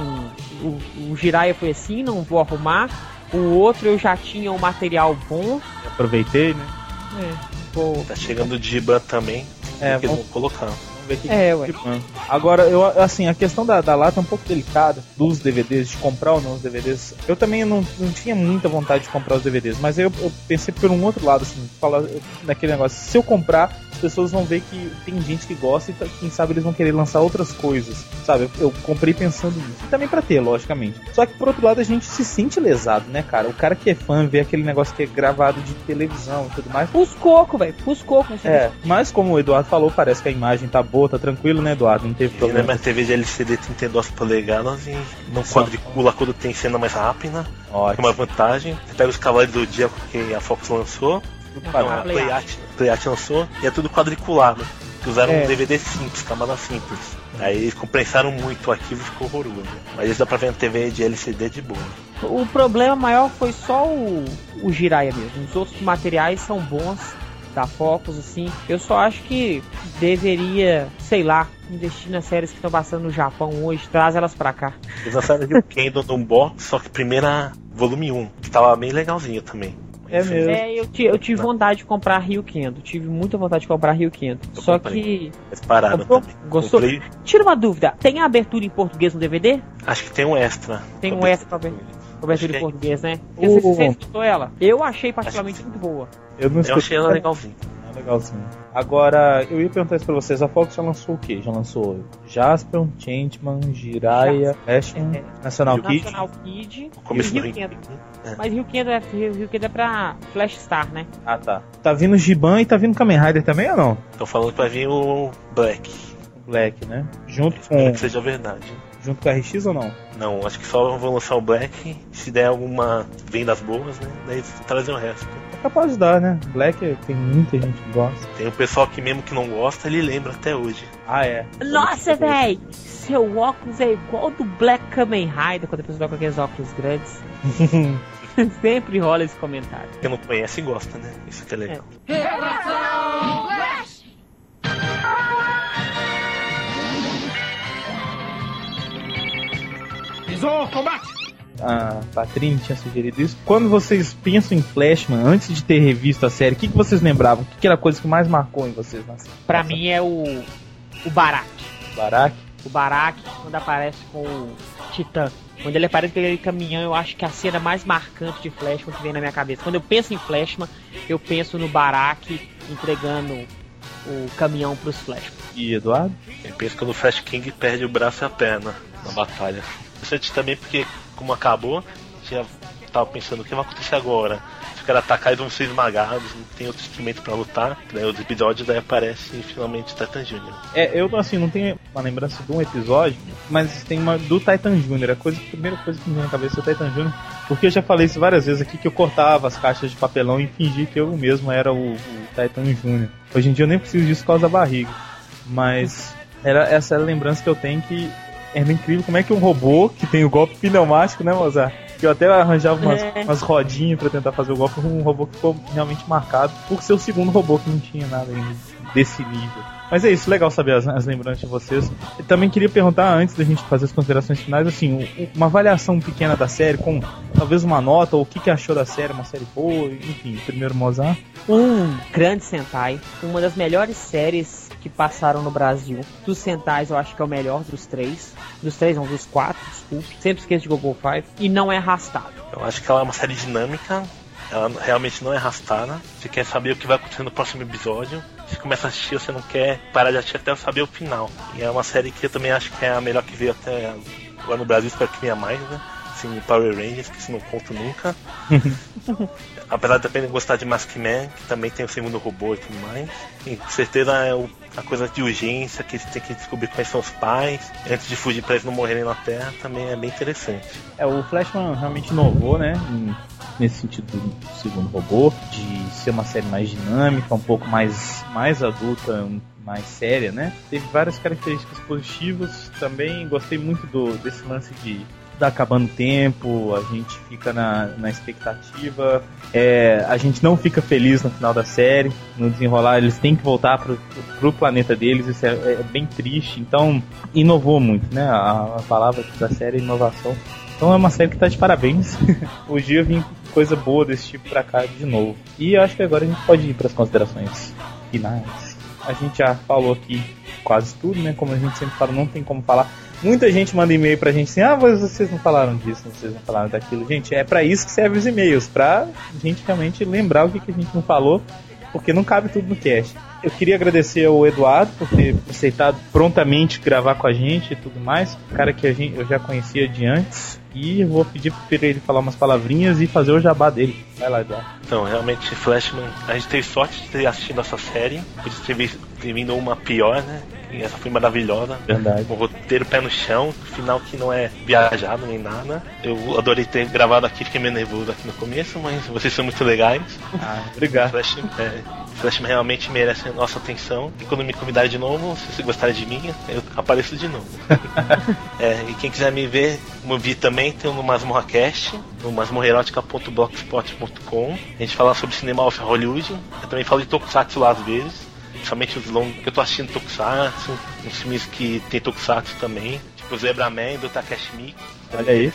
o, o Jiraya foi assim, não vou arrumar. O outro eu já tinha um material bom. Aproveitei, né? É, vou... Tá chegando o Diba também. É, que eles vamos- vão colocar. Ver o que É, ué. Agora, eu, assim, a questão da, da lata é um pouco delicada, dos DVDs, de comprar ou não os DVDs. Eu também não, não tinha muita vontade de comprar os DVDs, mas eu, eu pensei por um outro lado, assim, falar naquele negócio, se eu comprar, as pessoas vão ver que tem gente que gosta e tá- quem sabe eles vão querer lançar outras coisas, sabe? Eu, eu comprei pensando nisso. E também pra ter, logicamente. Só que por outro lado a gente se sente lesado, né, cara? O cara que é fã vê aquele negócio que é gravado de televisão e tudo mais. Pus coco, velho. Pus coco. É, mas como o Eduardo falou, parece que a imagem tá boa, tá tranquilo, né, Eduardo? Não teve E na problema. minha TV de LCD 32 polegadas e não quadricula quando tem cena mais rápida. É Ótimo. uma vantagem. Você pega os Cavaleiros do Dia que a Fox lançou, Não, a. Playart, Playart lançou e é tudo quadriculado. Usaram É. um DVD simples, camada simples. Aí eles compensaram muito o arquivo e ficou horroroso. Mas isso dá pra ver na TV de LCD de boa. O problema maior foi só o, o Jiraiya mesmo. Os outros materiais são bons da Focus, assim. Eu só acho que deveria, sei lá, investir nas séries que estão passando no Japão hoje, traz elas pra cá. Eles lançaram o Kendo num box, só que primeira volume 1, que tava bem legalzinho também. É mesmo. É, eu, eu tive vontade de comprar Rio Kendo, tive muita vontade de comprar Rio Kendo. Eu Só comprei. que. Eles pararam Comprou? também. Gostou? Comprei, Tira uma dúvida, tem a abertura em português no DVD? acho que tem um extra. Tem um extra pra que em é. português, né? Você, você escutou ela? Eu achei particularmente muito boa. Eu não Eu escutei, achei ela legalzinha. É legalzinho. Agora, eu ia perguntar isso pra vocês. A Fox já lançou o quê? Já lançou Jasper, Changeman, Jiraiya, Ashman, É. National Kid. National Kid começo e do Rio. Kendo. É. Mas Rio Kendo é, Rio Kendo é pra Flash Star, né? Ah, tá. Tá vindo Giban e tá vindo Kamen Rider também ou não? Estão falando que vai vir o Black. Black, né? Junto Espero com, que seja verdade. junto com a RX ou não? Não, acho que só vão lançar o Black. Se der alguma vendas boas, né? Daí trazer o resto. É capaz de dar, né? Black tem muita gente que gosta. Tem o pessoal que mesmo que não gosta, ele lembra até hoje. Ah, é. Nossa, véi! Seu óculos é igual do Black Kamen Rider quando a pessoa com aqueles óculos grandes. Sempre rola esse comentário. Quem não conhece gosta, né? Isso que é legal. A Patrícia tinha sugerido isso. Quando vocês pensam em Flashman, antes de ter revisto a série, o que, que vocês lembravam? O que, que era a coisa que mais marcou em vocês na série? Pra mim é o. O Barak. Barak? O Barak, quando aparece com o Titã. Quando ele aparece com aquele caminhão, eu acho que a cena mais marcante de Flashman que vem na minha cabeça. Quando eu penso em Flashman, eu penso no Barak entregando o caminhão pros Flashman. E Eduardo? Eu penso que o Flash King perde o braço e a perna na batalha. Interessante também porque, como acabou, já tava pensando o que vai acontecer agora. Se o cara atacar, eles vão ser esmagados, não tem outro instrumento pra lutar. Daí os episódios daí aparece finalmente Titan Jr. É, eu assim, não tenho uma lembrança de um episódio, mas tem uma do Titan Jr. A, coisa, a primeira coisa que me vem na cabeça é o Titan Jr. Porque eu já falei isso várias vezes aqui que eu cortava as caixas de papelão e fingi que eu mesmo era o, o Titan Jr. Hoje em dia eu nem preciso disso por causa da barriga. Mas era essa lembrança que eu tenho que era incrível como é que um robô que tem o golpe pneumático, né, Mozart? Que eu até arranjava umas, É. umas rodinhas pra tentar fazer o golpe, um robô que ficou realmente marcado por ser o segundo robô que não tinha nada ainda desse nível. Mas é isso, legal saber as, as lembranças de vocês. Eu também queria perguntar, antes da gente fazer as considerações finais, assim, uma avaliação pequena da série, com talvez uma nota, ou o que, que achou da série, uma série boa, enfim, primeiro Mozart. Um grande Sentai, uma das melhores séries que passaram no Brasil. Dos Sentais, eu acho que é o melhor dos três. Dos três, não, dos quatro, desculpe. Sempre esqueço de Gogo Five. E não é arrastado. Eu acho que ela é uma série dinâmica, ela realmente não é arrastada. Você quer saber o que vai acontecer no próximo episódio. Você começa a assistir, você não quer parar de assistir até saber o final. E é uma série que eu também acho que é a melhor que veio até agora no Brasil, espero que venha mais, né? Assim, Power Rangers, que isso não conto nunca. Apesar de também gostar de Maskman, que também tem o segundo robô e tudo mais. E com certeza é o- a coisa de urgência, que eles têm que descobrir quais são os pais, antes de fugir para eles não morrerem na Terra, também é bem interessante. É, o Flashman realmente inovou, né? nesse sentido do segundo robô, de ser uma série mais dinâmica, um pouco mais, mais adulta, mais séria, né? Teve várias características positivas. Também gostei muito do, desse lance de tá acabando o tempo, a gente fica na, na expectativa, é, a gente não fica feliz no final da série, no desenrolar eles têm que voltar pro, pro planeta deles, isso é, é bem triste, então inovou muito, né? A, a palavra da série é inovação. Então é uma série que tá de parabéns. Hoje eu vim coisa boa desse tipo pra cá de novo. E eu acho que agora a gente pode ir para as considerações finais. A gente já falou aqui quase tudo, né? Como a gente sempre fala, não tem como falar. Muita gente manda e-mail pra gente assim: ah, vocês não falaram disso, vocês não falaram daquilo. Gente, é pra isso que servem os e-mails, pra gente realmente lembrar o que, que a gente não falou, porque não cabe tudo no cast. Eu queria agradecer ao Eduardo por ter aceitado prontamente gravar com a gente e tudo mais. Cara que a gente, eu já conhecia de antes. E vou pedir pra ele falar umas palavrinhas e fazer o jabá dele. Vai lá, Eduardo. Então, realmente, Flashman, a gente teve sorte de ter assistido essa série, vi- ter vindo uma pior, né? E essa foi maravilhosa. Verdade. Um roteiro pé no chão, final que não é viajado nem nada. Eu adorei ter gravado aqui, fiquei meio nervoso aqui no começo, mas vocês são muito legais. Ah, obrigado. Flash, é, Flashman realmente merece a nossa atenção. E quando me convidarem de novo, se vocês gostarem de mim, eu apareço de novo. É, e quem quiser me ver, me ouvir também, tem no Masmorra Cast, no masmorrerótica.blogspot.com. A gente fala sobre cinema off Hollywood. Eu também falo de Tokusatsu lá às vezes. Principalmente os longos que eu tô assistindo Tokusatsu, uns filmes que tem Tokusatsu também, tipo Zebra Man do Takashi Miike. Olha aí.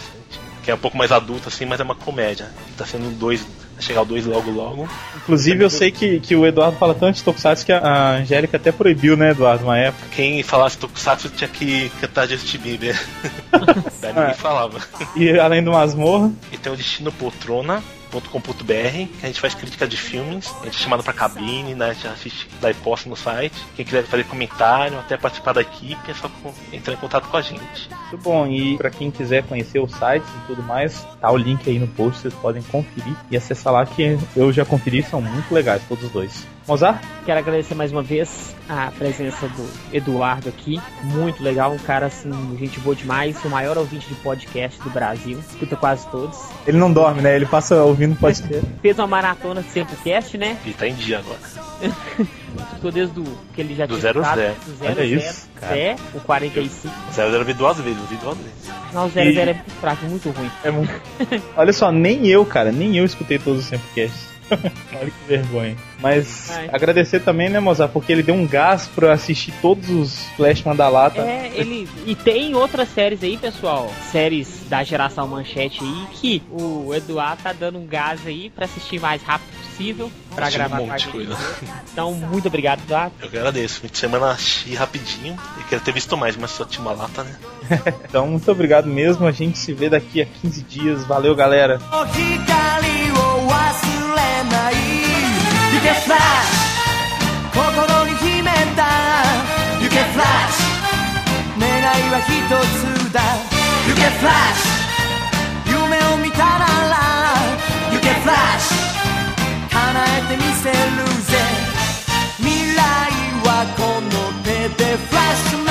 Que é um pouco mais adulto assim, mas é uma comédia. Tá sendo dois, vai chegar o dois logo logo. Inclusive, eu sei que, que o Eduardo fala tanto de Tokusatsu que a a Angélica até proibiu, né, Eduardo, uma época. Quem falasse Tokusatsu tinha que cantar Justin Bieber. Daí ninguém É. falava. E além do Masmorra, E tem o Destino Poltrona, que a gente faz crítica de filmes, a gente é chamado pra cabine, né? A gente assiste, e posta no site. Quem quiser fazer comentário, até participar da equipe, é só entrar em contato com a gente. Muito bom, e para quem quiser conhecer os sites e tudo mais, tá o link aí no post, vocês podem conferir e acessar lá que eu já conferi, são muito legais todos os dois. Mozart? Quero agradecer mais uma vez a presença do Eduardo aqui. Muito legal, um cara assim, gente boa demais, o maior ouvinte de podcast do Brasil. Escuta quase todos. Ele não dorme, né? Ele passa ouvindo podcast. Fez uma maratona de Sempocast, né? E tá em dia agora. Escutou desde o que ele já Do tinha zero escutado, zero. do zero, Olha isso, Zé, o 45. 00 eu vi duas vezes, eu vi duas vezes. Não, o 00 E- é muito fraco, muito ruim. É muito... Olha só, nem eu, cara, nem eu escutei todos os Sempercasts. Olha que vergonha. Mas Ai. agradecer também, né, Mozart, porque ele deu um gás pra assistir todos os Flash Mandalata. É, ele. E tem outras séries aí, pessoal. Séries da geração manchete aí, que o Eduardo tá dando um gás aí pra assistir mais rápido possível. Pra Assisti um gravar monte de coisa. Então, muito obrigado, Eduardo. Eu que agradeço. Fim de semana achei rapidinho. Eu queria ter visto mais, mas só tinha uma lata, né? Então, muito obrigado mesmo. A gente se vê daqui a 15 dias. Valeu, galera. 光を忘れない行けフラッシュ心に秘めた行けフラッシュ願いは一つだ行けフラッシュ夢を見たなら行けフラッシュ叶えてみせるぜ未来はこの手でフラッシュ